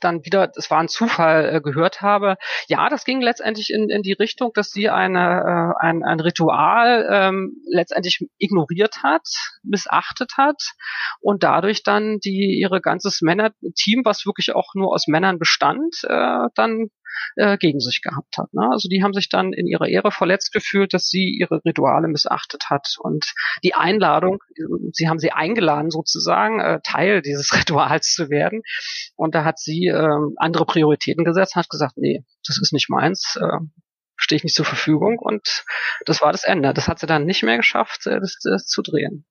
dann wieder, das war ein Zufall äh, gehört habe. Ja, das ging letztendlich in, in die Richtung, dass sie eine, äh, ein, ein Ritual ähm, letztendlich ignoriert hat, missachtet hat und dadurch dann die ihre ganzes Männerteam, was wirklich auch nur aus Männern bestand, äh, dann äh, gegen sich gehabt hat. Ne? Also die haben sich dann in ihrer Ehre verletzt gefühlt, dass sie ihre Rituale missachtet hat. Und die Einladung, sie haben sie eingeladen sozusagen, äh, Teil dieses Rituals zu werden. Und da hat sie äh, andere Prioritäten gesetzt, hat gesagt, nee, das ist nicht meins. Äh, stehe ich nicht zur Verfügung und das war das Ende. Das hat sie dann nicht mehr geschafft, äh, das, das zu drehen.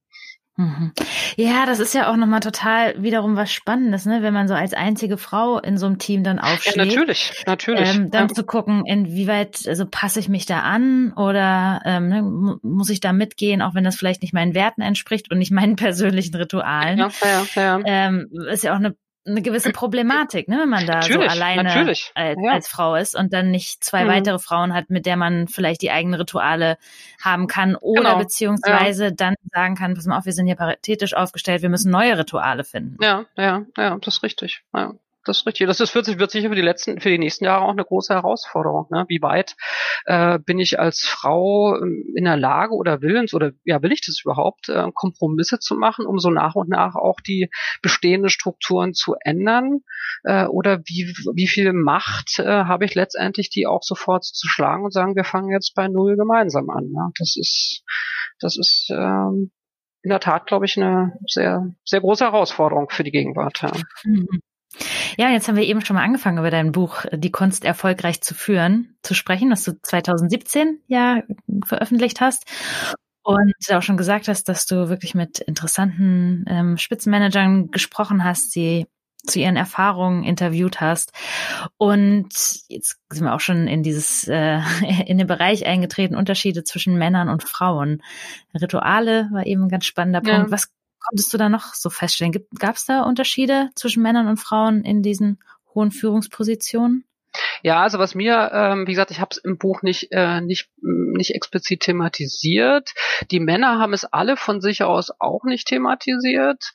Mhm. Ja, das ist ja auch nochmal total wiederum was Spannendes, ne? wenn man so als einzige Frau in so einem Team dann aufsteht. Ja, natürlich, natürlich. Ähm, dann ja. zu gucken, inwieweit, also passe ich mich da an oder ähm, ne, muss ich da mitgehen, auch wenn das vielleicht nicht meinen Werten entspricht und nicht meinen persönlichen Ritualen. Ja, ja, ja. Ähm, ist ja auch eine eine gewisse Problematik, ne, wenn man da natürlich, so alleine als, ja. als, Frau ist und dann nicht zwei mhm. weitere Frauen hat, mit der man vielleicht die eigenen Rituale haben kann oder genau. beziehungsweise ja. dann sagen kann, pass mal auf, wir sind hier paritätisch aufgestellt, wir müssen neue Rituale finden. Ja, ja, ja, das ist richtig. Ja das ist richtig. Das ist, wird, wird sicher für die letzten, für die nächsten Jahre auch eine große Herausforderung. Ne? Wie weit äh, bin ich als Frau ähm, in der Lage oder willens oder ja will ich das überhaupt, äh, Kompromisse zu machen, um so nach und nach auch die bestehenden Strukturen zu ändern? Äh, oder wie wie viel Macht äh, habe ich letztendlich, die auch sofort zu schlagen und sagen, wir fangen jetzt bei null gemeinsam an? Ne? Das ist das ist ähm, in der Tat, glaube ich, eine sehr, sehr große Herausforderung für die Gegenwart. Ja. Mhm. Ja, jetzt haben wir eben schon mal angefangen, über dein Buch Die Kunst erfolgreich zu führen zu sprechen, das du 2017 ja veröffentlicht hast. Und auch schon gesagt hast, dass du wirklich mit interessanten ähm, Spitzenmanagern gesprochen hast, sie zu ihren Erfahrungen interviewt hast. Und jetzt sind wir auch schon in dieses, äh, in den Bereich eingetreten, Unterschiede zwischen Männern und Frauen. Rituale war eben ein ganz spannender Punkt. Ja. Was konntest du da noch so feststellen? Gab es da Unterschiede zwischen Männern und Frauen in diesen hohen Führungspositionen? Ja, also was mir, ähm, wie gesagt, ich habe es im Buch nicht, äh, nicht, nicht explizit thematisiert. Die Männer haben es alle von sich aus auch nicht thematisiert.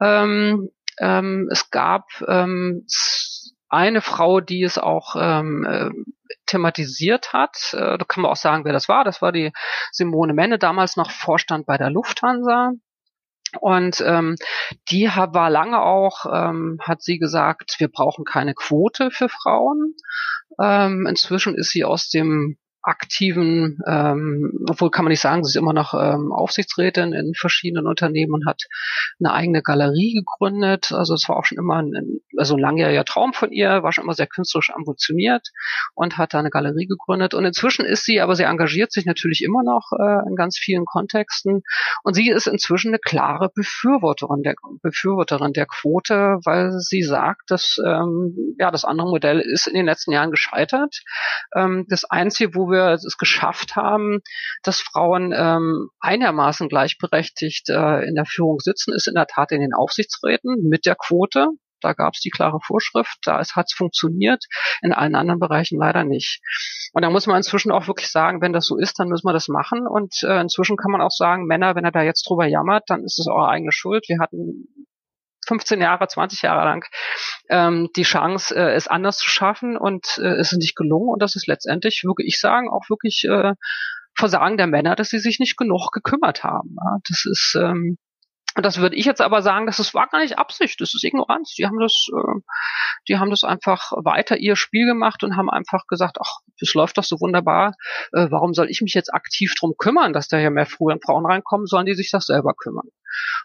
Ähm, ähm, es gab ähm, eine Frau, die es auch ähm, äh, thematisiert hat. Äh, da kann man auch sagen, wer das war. Das war die Simone Menne, damals noch Vorstand bei der Lufthansa. Und ähm, die war lange auch, ähm, hat sie gesagt, wir brauchen keine Quote für Frauen. Ähm, inzwischen ist sie aus dem aktiven, ähm, obwohl kann man nicht sagen, sie ist immer noch ähm, Aufsichtsrätin in verschiedenen Unternehmen und hat eine eigene Galerie gegründet. Also es war auch schon immer ein, also ein langjähriger Traum von ihr, war schon immer sehr künstlerisch ambitioniert und hat da eine Galerie gegründet. Und inzwischen ist sie, aber sie engagiert sich natürlich immer noch äh, in ganz vielen Kontexten. Und sie ist inzwischen eine klare Befürworterin der Befürworterin der Quote, weil sie sagt, dass ähm, ja das andere Modell ist in den letzten Jahren gescheitert. Ähm, das Einzige, wo wir wir es geschafft haben, dass Frauen ähm, einigermaßen gleichberechtigt äh, in der Führung sitzen, ist in der Tat in den Aufsichtsräten mit der Quote. Da gab es die klare Vorschrift, da hat es funktioniert, in allen anderen Bereichen leider nicht. Und da muss man inzwischen auch wirklich sagen, wenn das so ist, dann müssen wir das machen. Und äh, inzwischen kann man auch sagen, Männer, wenn er da jetzt drüber jammert, dann ist es eure eigene Schuld. Wir hatten 15 Jahre, 20 Jahre lang ähm, die Chance, äh, es anders zu schaffen und äh, es ist nicht gelungen. Und das ist letztendlich, würde ich sagen, auch wirklich äh, Versagen der Männer, dass sie sich nicht genug gekümmert haben. Ja, das ist ähm, das würde ich jetzt aber sagen, dass es war gar nicht Absicht, das ist Ignoranz. Die haben das, äh, die haben das einfach weiter ihr Spiel gemacht und haben einfach gesagt, ach, das läuft doch so wunderbar. Äh, warum soll ich mich jetzt aktiv drum kümmern, dass da hier mehr früher Frauen reinkommen? Sollen die sich das selber kümmern?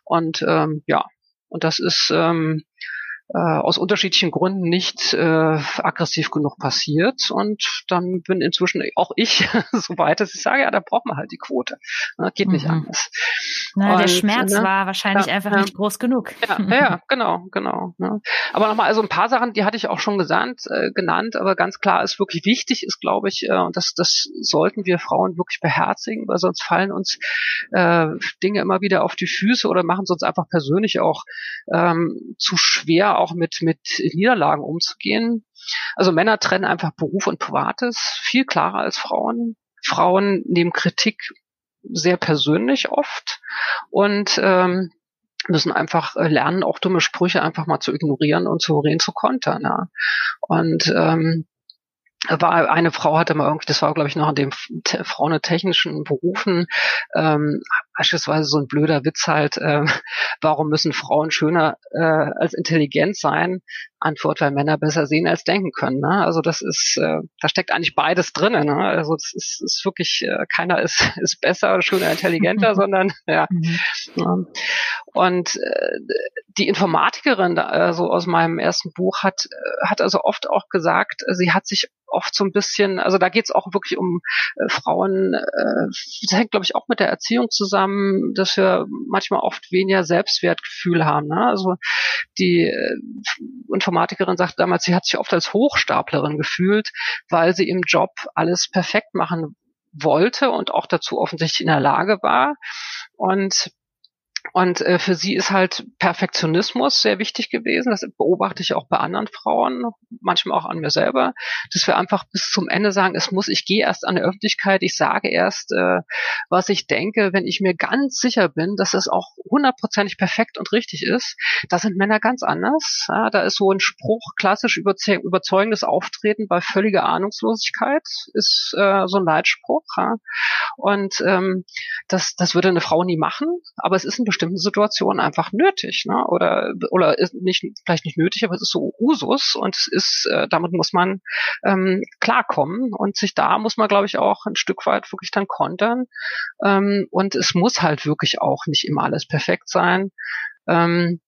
Und ähm, ja, und das ist ähm, äh, aus unterschiedlichen Gründen nicht äh, aggressiv genug passiert. Und dann bin inzwischen auch ich so weit, dass ich sage, ja, da braucht man halt die Quote. Ne, geht nicht mhm. anders. Na, und, der Schmerz ne, war wahrscheinlich ja, einfach ja, nicht groß genug. Ja, ja genau, genau. Ne. Aber nochmal, also ein paar Sachen, die hatte ich auch schon gesandt, äh, genannt, aber ganz klar ist wirklich wichtig, ist, glaube ich, äh, und das, das sollten wir Frauen wirklich beherzigen, weil sonst fallen uns äh, Dinge immer wieder auf die Füße oder machen es uns einfach persönlich auch ähm, zu schwer, auch mit, mit Niederlagen umzugehen. Also Männer trennen einfach Beruf und Privates viel klarer als Frauen. Frauen nehmen Kritik sehr persönlich oft und ähm, müssen einfach äh, lernen, auch dumme Sprüche einfach mal zu ignorieren und souverän zu kontern. Ja. Und ähm, war eine Frau hatte mal irgendwie, das war glaube ich noch in dem frauentechnischen Berufen, ähm, beispielsweise so ein blöder Witz halt, äh, warum müssen Frauen schöner äh, als intelligent sein? Antwort, weil Männer besser sehen als denken können. Ne? Also das ist, äh, da steckt eigentlich beides drin. Ne? Also das ist, ist wirklich, äh, keiner ist, ist besser oder schöner, intelligenter, sondern ja. Mhm. Und äh, die Informatikerin da, äh, so aus meinem ersten Buch hat, äh, hat also oft auch gesagt, sie hat sich oft so ein bisschen, also da geht es auch wirklich um äh, Frauen, äh, das hängt, glaube ich, auch mit der Erziehung zusammen, dass wir manchmal oft weniger Selbstwertgefühl haben. Ne? Also die äh, Informatikerin sagt damals, sie hat sich oft als Hochstaplerin gefühlt, weil sie im Job alles perfekt machen wollte und auch dazu offensichtlich in der Lage war. Und und äh, für sie ist halt Perfektionismus sehr wichtig gewesen. Das beobachte ich auch bei anderen Frauen, manchmal auch an mir selber, dass wir einfach bis zum Ende sagen, es muss, ich gehe erst an die Öffentlichkeit, ich sage erst, äh, was ich denke, wenn ich mir ganz sicher bin, dass es auch hundertprozentig perfekt und richtig ist. Da sind Männer ganz anders. Ja, da ist so ein Spruch, klassisch überzeugendes Auftreten bei völliger Ahnungslosigkeit, ist äh, so ein Leitspruch. Ja. Und ähm, das, das würde eine Frau nie machen, aber es ist ein bestimmten Situationen einfach nötig, ne? Oder oder ist nicht vielleicht nicht nötig, aber es ist so Usus und es ist äh, damit muss man ähm, klarkommen und sich da muss man glaube ich auch ein Stück weit wirklich dann kontern ähm, und es muss halt wirklich auch nicht immer alles perfekt sein. Ähm,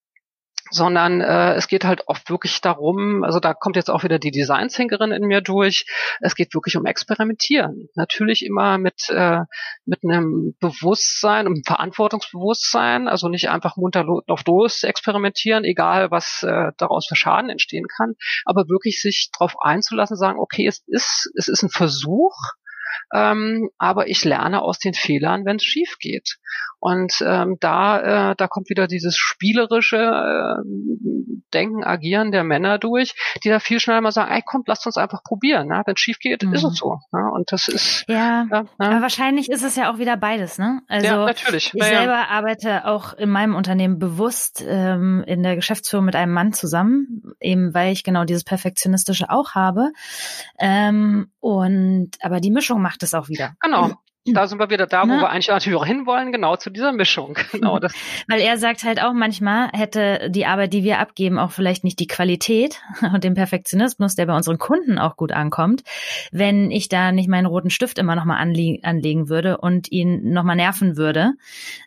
sondern äh, es geht halt oft wirklich darum, also da kommt jetzt auch wieder die Design-Thinkerin in mir durch, es geht wirklich um Experimentieren. Natürlich immer mit, äh, mit einem Bewusstsein, um Verantwortungsbewusstsein, also nicht einfach munter auf los experimentieren, egal was äh, daraus für Schaden entstehen kann, aber wirklich sich darauf einzulassen, sagen, okay, es ist, es ist ein Versuch, ähm, aber ich lerne aus den Fehlern, wenn es schief geht. Und ähm, da, äh, da kommt wieder dieses spielerische äh, Denken, Agieren der Männer durch, die da viel schneller mal sagen, ey komm, lasst uns einfach probieren. Ne? Wenn es schief geht, mhm. ist es so. Ne? Und das ist ja, ja, aber wahrscheinlich ist es ja auch wieder beides, ne? Also ja, natürlich. ich selber arbeite auch in meinem Unternehmen bewusst ähm, in der Geschäftsführung mit einem Mann zusammen, eben weil ich genau dieses Perfektionistische auch habe. Ähm, und aber die Mischung macht es auch wieder. Genau. Da sind wir wieder da, wo Na? wir eigentlich natürlich auch hinwollen, genau zu dieser Mischung. Genau das. Weil er sagt halt auch manchmal, hätte die Arbeit, die wir abgeben, auch vielleicht nicht die Qualität und den Perfektionismus, der bei unseren Kunden auch gut ankommt, wenn ich da nicht meinen roten Stift immer nochmal anle anlegen würde und ihn nochmal nerven würde.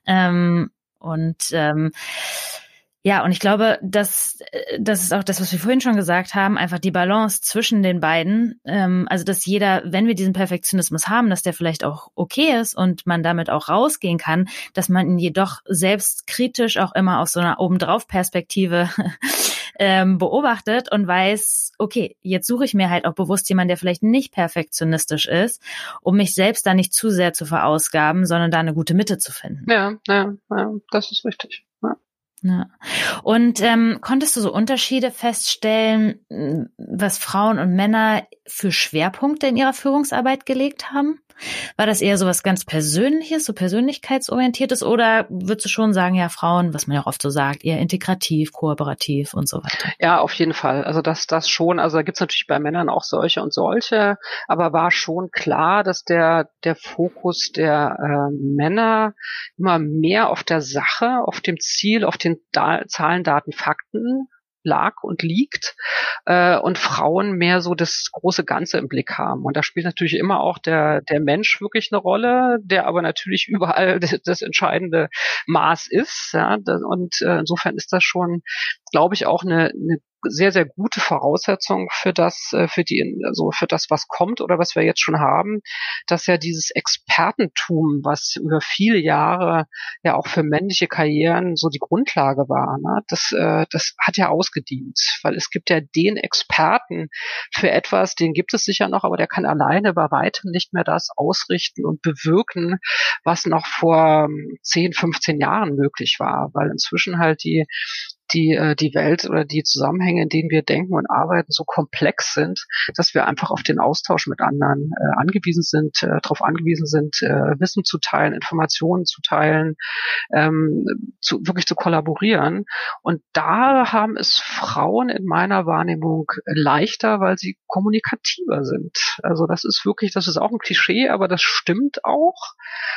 Ähm, und ähm, ja, und ich glaube, dass das ist auch das, was wir vorhin schon gesagt haben, einfach die Balance zwischen den beiden. Ähm, also dass jeder, wenn wir diesen Perfektionismus haben, dass der vielleicht auch okay ist und man damit auch rausgehen kann, dass man ihn jedoch selbst kritisch auch immer aus so einer obendrauf-Perspektive ähm, beobachtet und weiß, okay, jetzt suche ich mir halt auch bewusst jemanden, der vielleicht nicht perfektionistisch ist, um mich selbst da nicht zu sehr zu verausgaben, sondern da eine gute Mitte zu finden. Ja, ja, ja das ist richtig. Ja. Ja. Und ähm, konntest du so Unterschiede feststellen, was Frauen und Männer für Schwerpunkte in ihrer Führungsarbeit gelegt haben? War das eher so was ganz Persönliches, so persönlichkeitsorientiertes oder würdest du schon sagen, ja, Frauen, was man ja oft so sagt, eher integrativ, kooperativ und so weiter? Ja, auf jeden Fall. Also das, das schon. Also da gibt's natürlich bei Männern auch solche und solche, aber war schon klar, dass der, der Fokus der äh, Männer immer mehr auf der Sache, auf dem Ziel, auf den da Zahlen, Daten, Fakten lag und liegt äh, und Frauen mehr so das große Ganze im Blick haben. Und da spielt natürlich immer auch der, der Mensch wirklich eine Rolle, der aber natürlich überall das, das entscheidende Maß ist. Ja? Und äh, insofern ist das schon, glaube ich, auch eine, eine sehr, sehr gute Voraussetzung für das, äh, für die, also für das, was kommt oder was wir jetzt schon haben, dass ja dieses Expertentum, was über viele Jahre ja auch für männliche Karrieren so die Grundlage war, ne, das, äh, das hat ja ausgedient, weil es gibt ja den Experten für etwas, den gibt es sicher noch, aber der kann alleine bei weitem nicht mehr das ausrichten und bewirken, was noch vor 10, ähm, 15 Jahren möglich war, weil inzwischen halt die die, äh, die Welt oder die Zusammenhänge, in denen wir denken und arbeiten, so komplex sind, dass wir einfach auf den Austausch mit anderen äh, angewiesen sind, äh, darauf angewiesen sind, äh, Wissen zu teilen, Informationen zu teilen, ähm, zu, wirklich zu kollaborieren. Und da haben es Frauen in meiner Wahrnehmung leichter, weil sie kommunikativer sind. Also das ist wirklich, das ist auch ein Klischee, aber das stimmt auch.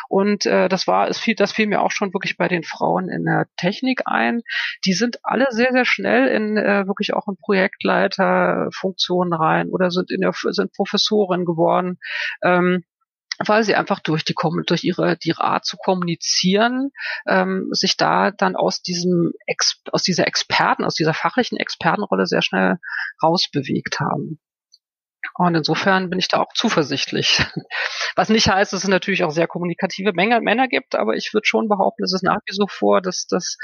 Und äh, das war, es fiel, das fiel mir auch schon wirklich bei den Frauen in der Technik ein. Die sind alle sehr, sehr schnell in äh, wirklich auch in Projektleiterfunktionen rein oder sind in der sind Professorin geworden. Ähm, weil sie einfach durch die durch ihre die Art zu kommunizieren ähm, sich da dann aus diesem Ex, aus dieser Experten aus dieser fachlichen Expertenrolle sehr schnell rausbewegt haben. Und insofern bin ich da auch zuversichtlich. Was nicht heißt, dass es natürlich auch sehr kommunikative Männer, Männer gibt, aber ich würde schon behaupten, es ist nach wie vor vor, dass, dass,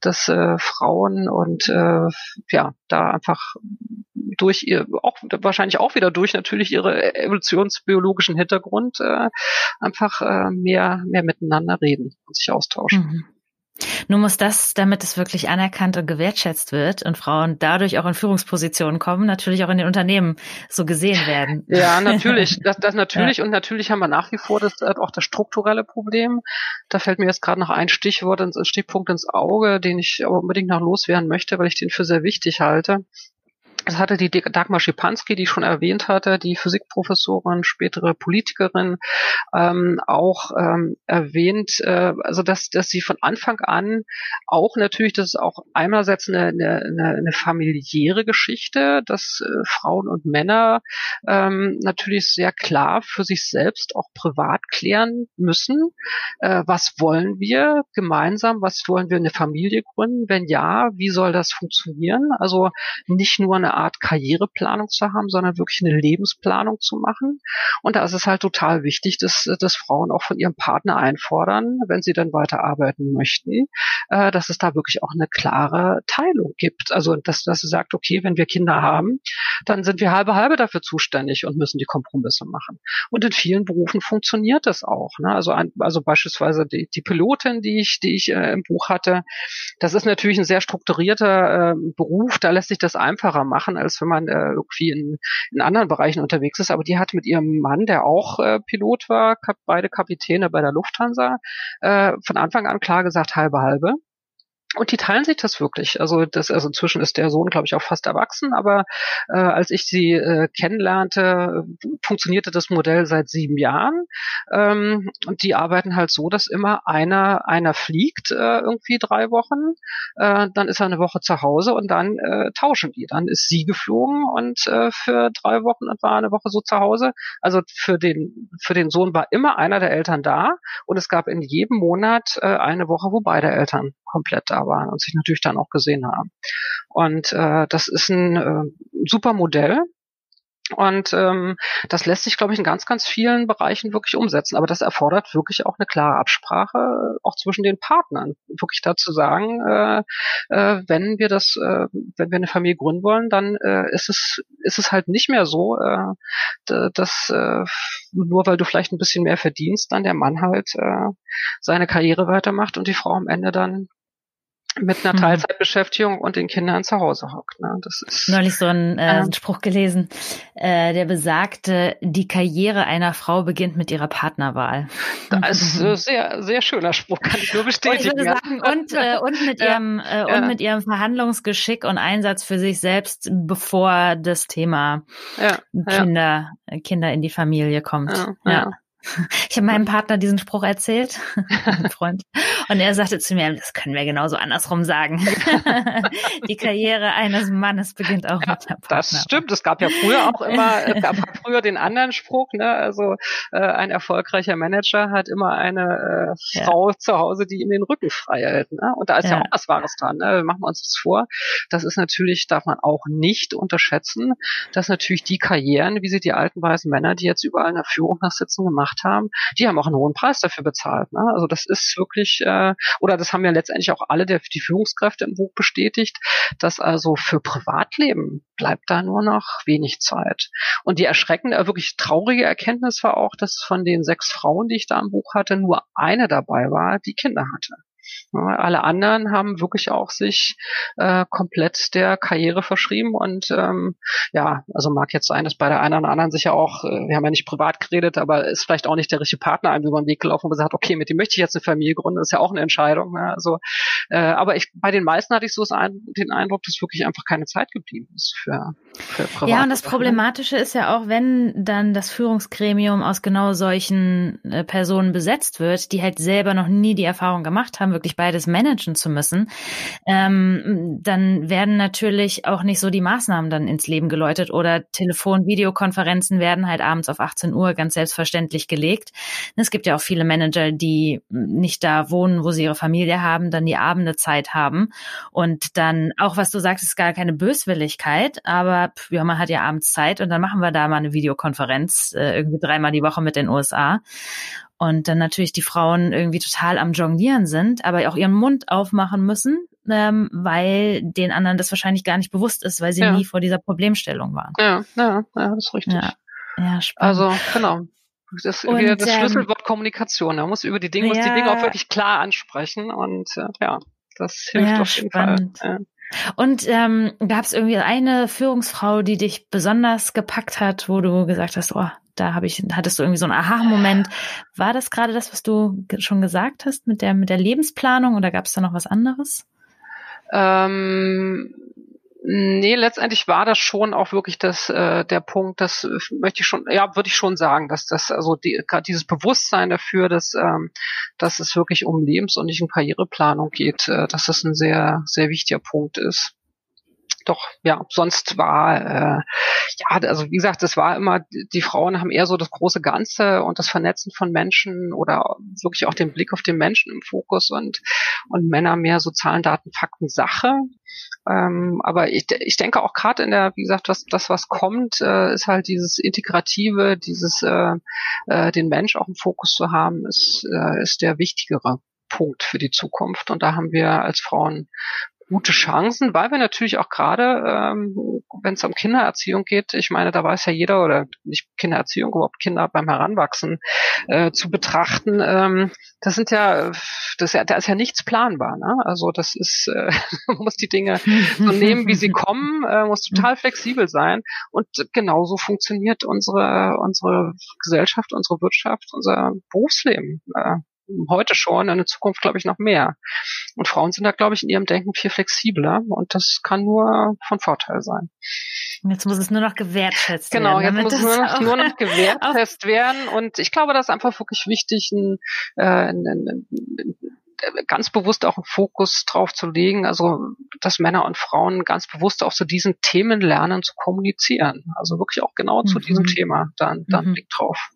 dass äh, Frauen und äh, ja, da einfach durch ihr, auch wahrscheinlich auch wieder durch natürlich ihre evolutionsbiologischen Hintergrund äh, einfach äh, mehr, mehr miteinander reden und sich austauschen. Mhm. Nun muss das, damit es wirklich anerkannt und gewertschätzt wird und Frauen dadurch auch in Führungspositionen kommen, natürlich auch in den Unternehmen so gesehen werden. Ja, natürlich. Das, das natürlich ja. und natürlich haben wir nach wie vor das, äh, auch das strukturelle Problem. Da fällt mir jetzt gerade noch ein Stichwort, ein Stichpunkt ins Auge, den ich aber unbedingt noch loswerden möchte, weil ich den für sehr wichtig halte. Das hatte die Dagmar Schipanski, die ich schon erwähnt hatte, die Physikprofessorin, spätere Politikerin, ähm, auch ähm, erwähnt, äh, also dass, dass sie von Anfang an auch natürlich, das ist auch einerseits eine, eine, eine familiäre Geschichte, dass äh, Frauen und Männer ähm, natürlich sehr klar für sich selbst auch privat klären müssen, äh, was wollen wir gemeinsam, was wollen wir eine Familie gründen, wenn ja, wie soll das funktionieren? Also nicht nur eine eine Art Karriereplanung zu haben, sondern wirklich eine Lebensplanung zu machen. Und da ist es halt total wichtig, dass, dass Frauen auch von ihrem Partner einfordern, wenn sie dann weiter arbeiten möchten, äh, dass es da wirklich auch eine klare Teilung gibt. Also dass, dass sie sagt, okay, wenn wir Kinder haben, dann sind wir halbe halbe dafür zuständig und müssen die Kompromisse machen. Und in vielen Berufen funktioniert das auch. Ne? Also, ein, also beispielsweise die, die Pilotin, die ich, die ich äh, im Buch hatte, das ist natürlich ein sehr strukturierter äh, Beruf, da lässt sich das einfacher machen, als wenn man äh, irgendwie in, in anderen Bereichen unterwegs ist. Aber die hat mit ihrem Mann, der auch äh, Pilot war, beide Kapitäne bei der Lufthansa, äh, von Anfang an klar gesagt, halbe halbe. Und die teilen sich das wirklich. Also das, also inzwischen ist der Sohn, glaube ich, auch fast erwachsen, aber äh, als ich sie äh, kennenlernte, funktionierte das Modell seit sieben Jahren. Ähm, und die arbeiten halt so, dass immer einer einer fliegt äh, irgendwie drei Wochen, äh, dann ist er eine Woche zu Hause und dann äh, tauschen die. Dann ist sie geflogen und äh, für drei Wochen und war eine Woche so zu Hause. Also für den für den Sohn war immer einer der Eltern da und es gab in jedem Monat äh, eine Woche, wo beide Eltern komplett da waren und sich natürlich dann auch gesehen haben. Und äh, das ist ein äh, super Modell. Und ähm, das lässt sich, glaube ich, in ganz, ganz vielen Bereichen wirklich umsetzen. Aber das erfordert wirklich auch eine klare Absprache, äh, auch zwischen den Partnern. Wirklich dazu sagen, äh, äh, wenn wir das, äh, wenn wir eine Familie gründen wollen, dann äh, ist es ist es halt nicht mehr so, äh, dass äh, nur weil du vielleicht ein bisschen mehr verdienst, dann der Mann halt äh, seine Karriere weitermacht und die Frau am Ende dann mit einer mhm. Teilzeitbeschäftigung und den Kindern zu Hause hockt. Ne? Das ist neulich so ein, äh, äh, Spruch gelesen, äh, der besagte, die Karriere einer Frau beginnt mit ihrer Partnerwahl. Das ist ein sehr sehr schöner Spruch, kann ich nur bestätigen. Und, sagen, und, äh, und mit ja. ihrem äh, und mit ihrem Verhandlungsgeschick und Einsatz für sich selbst, bevor das Thema ja. Kinder Kinder in die Familie kommt. ja. Ich habe meinem Partner diesen Spruch erzählt, mein Freund, und er sagte zu mir, das können wir genauso andersrum sagen. Die Karriere eines Mannes beginnt auch ja, mit der Partner. Das stimmt. Es gab ja früher auch immer, es gab früher den anderen Spruch, ne? Also äh, ein erfolgreicher Manager hat immer eine äh, Frau ja. zu Hause, die ihm den Rücken frei hält. Ne? Und da ist ja. ja auch was Wahres dran. Ne? Machen wir uns das vor. Das ist natürlich, darf man auch nicht unterschätzen, dass natürlich die Karrieren, wie sie die alten weißen Männer, die jetzt überall in der Führung nach sitzen gemacht gemacht haben, die haben auch einen hohen Preis dafür bezahlt. Ne? Also das ist wirklich, äh, oder das haben ja letztendlich auch alle der, die Führungskräfte im Buch bestätigt, dass also für Privatleben bleibt da nur noch wenig Zeit. Und die erschreckende, äh, wirklich traurige Erkenntnis war auch, dass von den sechs Frauen, die ich da im Buch hatte, nur eine dabei war, die Kinder hatte. Alle anderen haben wirklich auch sich äh, komplett der Karriere verschrieben und ähm, ja, also mag jetzt sein, dass bei der einen oder anderen sich ja auch, äh, wir haben ja nicht privat geredet, aber ist vielleicht auch nicht der richtige Partner einem über den Weg gelaufen, wo man sagt, okay, mit dem möchte ich jetzt eine Familie gründen, das ist ja auch eine Entscheidung. Ne? Also, äh, aber ich, bei den meisten hatte ich so den Eindruck, dass wirklich einfach keine Zeit geblieben ist für, für privat. Ja, und das Problematische ist ja auch, wenn dann das Führungsgremium aus genau solchen äh, Personen besetzt wird, die halt selber noch nie die Erfahrung gemacht haben, wirklich beides managen zu müssen, ähm, dann werden natürlich auch nicht so die Maßnahmen dann ins Leben geläutet oder Telefon-Videokonferenzen werden halt abends auf 18 Uhr ganz selbstverständlich gelegt. Es gibt ja auch viele Manager, die nicht da wohnen, wo sie ihre Familie haben, dann die Abende Zeit haben und dann auch, was du sagst, ist gar keine Böswilligkeit, aber ja, man hat ja abends Zeit und dann machen wir da mal eine Videokonferenz, äh, irgendwie dreimal die Woche mit den USA. Und dann natürlich die Frauen irgendwie total am Jonglieren sind, aber auch ihren Mund aufmachen müssen, ähm, weil den anderen das wahrscheinlich gar nicht bewusst ist, weil sie ja. nie vor dieser Problemstellung waren. Ja, ja, ja, das ist richtig. Ja, ja spannend. Also, genau. Das ist und, wieder das ähm, Schlüsselwort Kommunikation. Man muss über die Dinge, ja, muss die Dinge auch wirklich klar ansprechen und äh, ja, das hilft ja, auf jeden spannend. Fall. Ja. Und ähm, gab es irgendwie eine Führungsfrau, die dich besonders gepackt hat, wo du gesagt hast, oh, da habe ich, hattest du irgendwie so einen Aha-Moment. War das gerade das, was du schon gesagt hast mit der, mit der Lebensplanung oder gab es da noch was anderes? Ähm, nee, letztendlich war das schon auch wirklich das, äh, der Punkt, das möchte ich schon, ja, würde ich schon sagen, dass das, also die, gerade dieses Bewusstsein dafür, dass, ähm, dass es wirklich um Lebens- und nicht um Karriereplanung geht, äh, dass das ein sehr, sehr wichtiger Punkt ist doch, ja, sonst war, äh, ja, also wie gesagt, es war immer, die Frauen haben eher so das große Ganze und das Vernetzen von Menschen oder wirklich auch den Blick auf den Menschen im Fokus und, und Männer mehr so Zahlen, Daten, Fakten, Sache. Ähm, aber ich, ich denke auch gerade in der, wie gesagt, was, das, was kommt, äh, ist halt dieses Integrative, dieses äh, äh, den Mensch auch im Fokus zu haben, ist, äh, ist der wichtigere Punkt für die Zukunft. Und da haben wir als Frauen gute Chancen, weil wir natürlich auch gerade, ähm, wenn es um Kindererziehung geht, ich meine, da weiß ja jeder oder nicht Kindererziehung, überhaupt Kinder beim Heranwachsen äh, zu betrachten, ähm, das sind ja, das ja, da ist ja nichts planbar. Ne? Also das ist, äh, man muss die Dinge so nehmen, wie sie kommen, äh, muss total flexibel sein und genauso funktioniert unsere unsere Gesellschaft, unsere Wirtschaft, unser Berufsleben. Äh, heute schon, in der Zukunft glaube ich noch mehr. Und Frauen sind da, glaube ich, in ihrem Denken viel flexibler und das kann nur von Vorteil sein. Jetzt muss es nur noch gewertschätzt genau, werden. Genau, jetzt muss es nur noch, nur noch gewertschätzt werden und ich glaube, das ist einfach wirklich wichtig, ein, äh, ein, ein, ein ganz bewusst auch einen Fokus drauf zu legen, also dass Männer und Frauen ganz bewusst auch zu diesen Themen lernen zu kommunizieren. Also wirklich auch genau mhm. zu diesem Thema dann, dann mhm. Blick drauf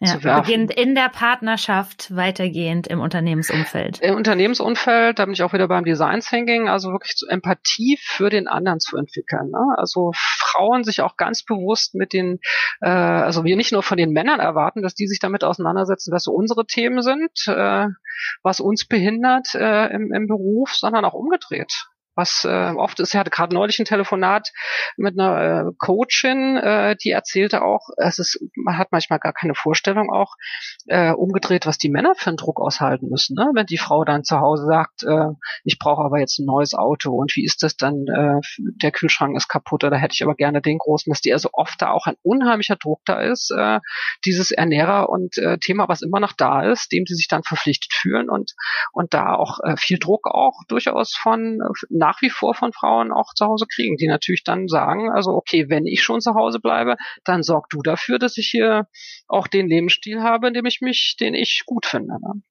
ja, zu werfen. Beginnt in der Partnerschaft weitergehend im Unternehmensumfeld. Im Unternehmensumfeld, da bin ich auch wieder beim Design Thinking, also wirklich Empathie für den anderen zu entwickeln. Ne? Also Frauen sich auch ganz bewusst mit den, äh, also wir nicht nur von den Männern erwarten, dass die sich damit auseinandersetzen, was so unsere Themen sind, äh, was uns behindert äh, im, im Beruf, sondern auch umgedreht was äh, oft ist, ich hatte gerade neulich ein Telefonat mit einer äh, Coachin, äh, die erzählte auch, es ist, man hat manchmal gar keine Vorstellung auch äh, umgedreht, was die Männer für einen Druck aushalten müssen. Ne? Wenn die Frau dann zu Hause sagt, äh, ich brauche aber jetzt ein neues Auto und wie ist das dann, äh, der Kühlschrank ist kaputt oder hätte ich aber gerne den großen, dass die also oft da auch ein unheimlicher Druck da ist, äh, dieses Ernährer und äh, Thema, was immer noch da ist, dem sie sich dann verpflichtet fühlen und, und da auch äh, viel Druck auch durchaus von äh, nach wie vor von Frauen auch zu Hause kriegen, die natürlich dann sagen, also okay, wenn ich schon zu Hause bleibe, dann sorg du dafür, dass ich hier auch den Lebensstil habe, in dem ich mich, den ich gut finde. Ne?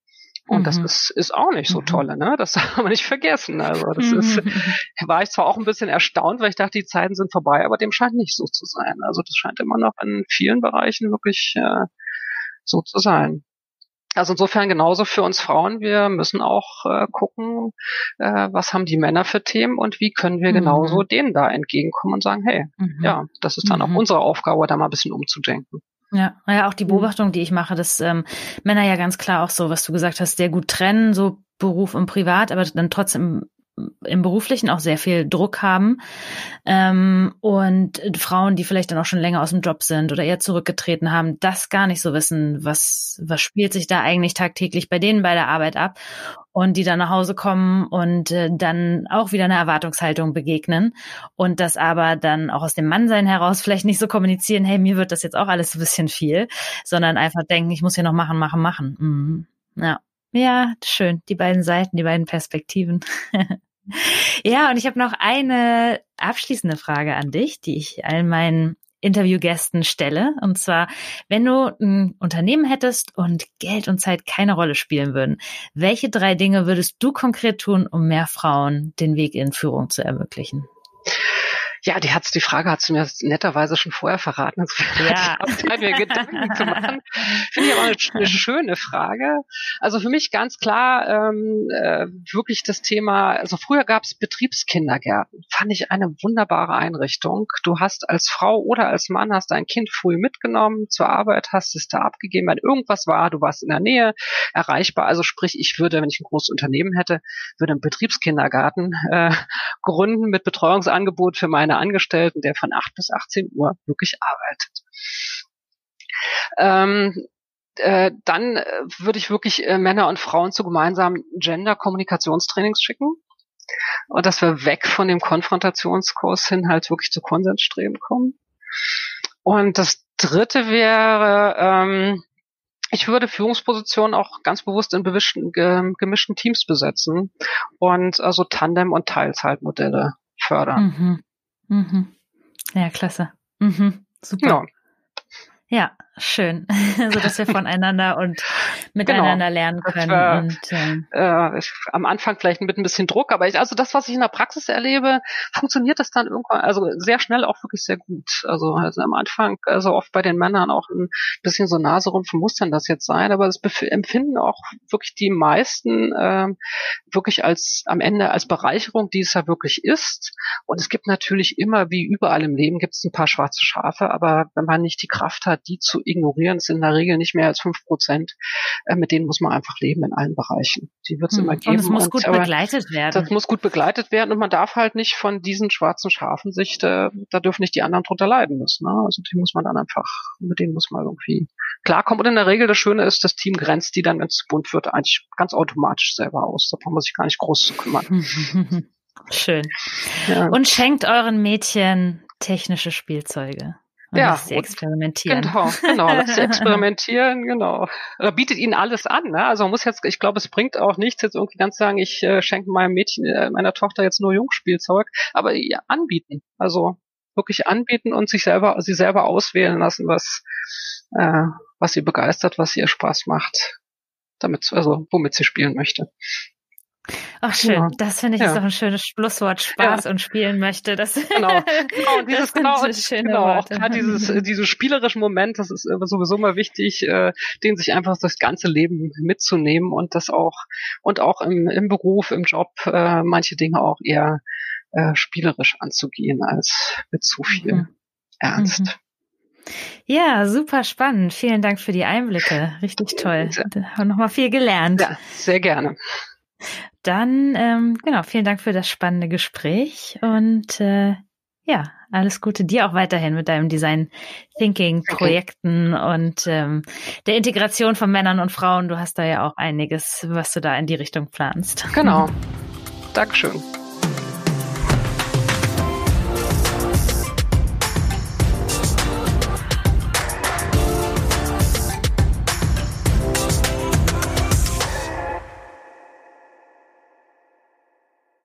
Und mhm. das ist, ist auch nicht so mhm. tolle, ne? Das darf man nicht vergessen. Also das mhm. ist, war ich zwar auch ein bisschen erstaunt, weil ich dachte, die Zeiten sind vorbei, aber dem scheint nicht so zu sein. Also das scheint immer noch in vielen Bereichen wirklich äh, so zu sein. Also insofern genauso für uns Frauen. Wir müssen auch äh, gucken, äh, was haben die Männer für Themen und wie können wir mhm. genauso denen da entgegenkommen und sagen, hey, mhm. ja, das ist dann mhm. auch unsere Aufgabe, da mal ein bisschen umzudenken. Ja, naja, auch die mhm. Beobachtung, die ich mache, dass ähm, Männer ja ganz klar auch so, was du gesagt hast, sehr gut trennen, so Beruf und Privat, aber dann trotzdem im Beruflichen auch sehr viel Druck haben ähm, und Frauen, die vielleicht dann auch schon länger aus dem Job sind oder eher zurückgetreten haben, das gar nicht so wissen, was was spielt sich da eigentlich tagtäglich bei denen bei der Arbeit ab und die dann nach Hause kommen und äh, dann auch wieder eine Erwartungshaltung begegnen und das aber dann auch aus dem Mannsein heraus vielleicht nicht so kommunizieren, hey, mir wird das jetzt auch alles ein bisschen viel, sondern einfach denken, ich muss hier noch machen, machen, machen. Mhm. Ja. Ja, schön. Die beiden Seiten, die beiden Perspektiven. ja, und ich habe noch eine abschließende Frage an dich, die ich all meinen Interviewgästen stelle. Und zwar, wenn du ein Unternehmen hättest und Geld und Zeit keine Rolle spielen würden, welche drei Dinge würdest du konkret tun, um mehr Frauen den Weg in Führung zu ermöglichen? Ja, die hat's, die Frage hat sie mir netterweise schon vorher verraten. Also ja. ich habe mir Gedanken zu machen. Finde ich aber eine, eine, schöne Frage. Also für mich ganz klar ähm, äh, wirklich das Thema, also früher gab's Betriebskindergärten. Fand ich eine wunderbare Einrichtung. Du hast als Frau oder als Mann hast dein Kind früh mitgenommen zur Arbeit, hast es da abgegeben, wenn irgendwas war, du warst in der Nähe erreichbar. Also sprich, ich würde, wenn ich ein großes Unternehmen hätte, würde einen Betriebskindergarten äh, gründen mit Betreuungsangebot für meine Angestellten, der von 8 bis 18 Uhr wirklich arbeitet. Ähm, äh, dann äh, würde ich wirklich äh, Männer und Frauen zu gemeinsamen Gender-Kommunikationstrainings schicken. Und dass wir weg von dem Konfrontationskurs hin halt wirklich zu Konsensstreben kommen. Und das dritte wäre, ähm, ich würde Führungspositionen auch ganz bewusst in gemischten Teams besetzen und also Tandem- und Teilzeitmodelle fördern. Mhm. Mhm. Ja, klasse. Mhm. Super. Ja. Ja, schön, so dass wir voneinander und miteinander genau. lernen können. War, und, ähm, äh, am Anfang vielleicht mit ein bisschen Druck, aber ich, also das, was ich in der Praxis erlebe, funktioniert das dann irgendwann, also sehr schnell auch wirklich sehr gut. Also, also am Anfang, also oft bei den Männern auch ein bisschen so Naserümpfen muss denn das jetzt sein, aber das empfinden auch wirklich die meisten äh, wirklich als am Ende als Bereicherung, die es ja wirklich ist. Und es gibt natürlich immer, wie überall im Leben, gibt es ein paar schwarze Schafe, aber wenn man nicht die Kraft hat, die zu ignorieren. Es sind in der Regel nicht mehr als fünf Prozent. Äh, mit denen muss man einfach leben in allen Bereichen. Die wird es hm. immer geben. Und es muss und, gut begleitet werden. Das muss gut begleitet werden und man darf halt nicht von diesen schwarzen Schafen sich, da, da dürfen nicht die anderen drunter leiden müssen. Ne? Also die muss man dann einfach, mit denen muss man irgendwie klarkommen. Und in der Regel das Schöne ist, das Team grenzt die dann, wenn es bunt wird, eigentlich ganz automatisch selber aus. Da braucht man sich gar nicht groß zu kümmern. Schön. Ja. Und schenkt euren Mädchen technische Spielzeuge. Und ja, sie experimentieren. Genau, genau, lass sie experimentieren, genau. Oder bietet ihnen alles an, ne? Also man muss jetzt, ich glaube, es bringt auch nichts, jetzt irgendwie ganz sagen, ich äh, schenke meinem Mädchen, äh, meiner Tochter jetzt nur Jungspielzeug, aber ihr anbieten. Also wirklich anbieten und sich selber, sie selber auswählen lassen, was, äh, was sie begeistert, was ihr Spaß macht, damit, also womit sie spielen möchte. Ach schön, ja. das finde ich ja. ist doch ein schönes Schlusswort. Spaß ja. und spielen möchte. Das, genau, genau und dieses genau, genau auch gerade dieses dieses spielerische Moment, das ist sowieso mal wichtig, äh, den sich einfach das ganze Leben mitzunehmen und das auch und auch im, im Beruf, im Job äh, manche Dinge auch eher äh, spielerisch anzugehen als mit zu viel mhm. Ernst. Mhm. Ja, super spannend. Vielen Dank für die Einblicke. Richtig toll. Haben nochmal viel gelernt. Ja, sehr gerne. Dann, ähm, genau, vielen Dank für das spannende Gespräch und äh, ja, alles Gute dir auch weiterhin mit deinem Design Thinking Projekten okay. und ähm, der Integration von Männern und Frauen. Du hast da ja auch einiges, was du da in die Richtung planst. Genau. Dankeschön.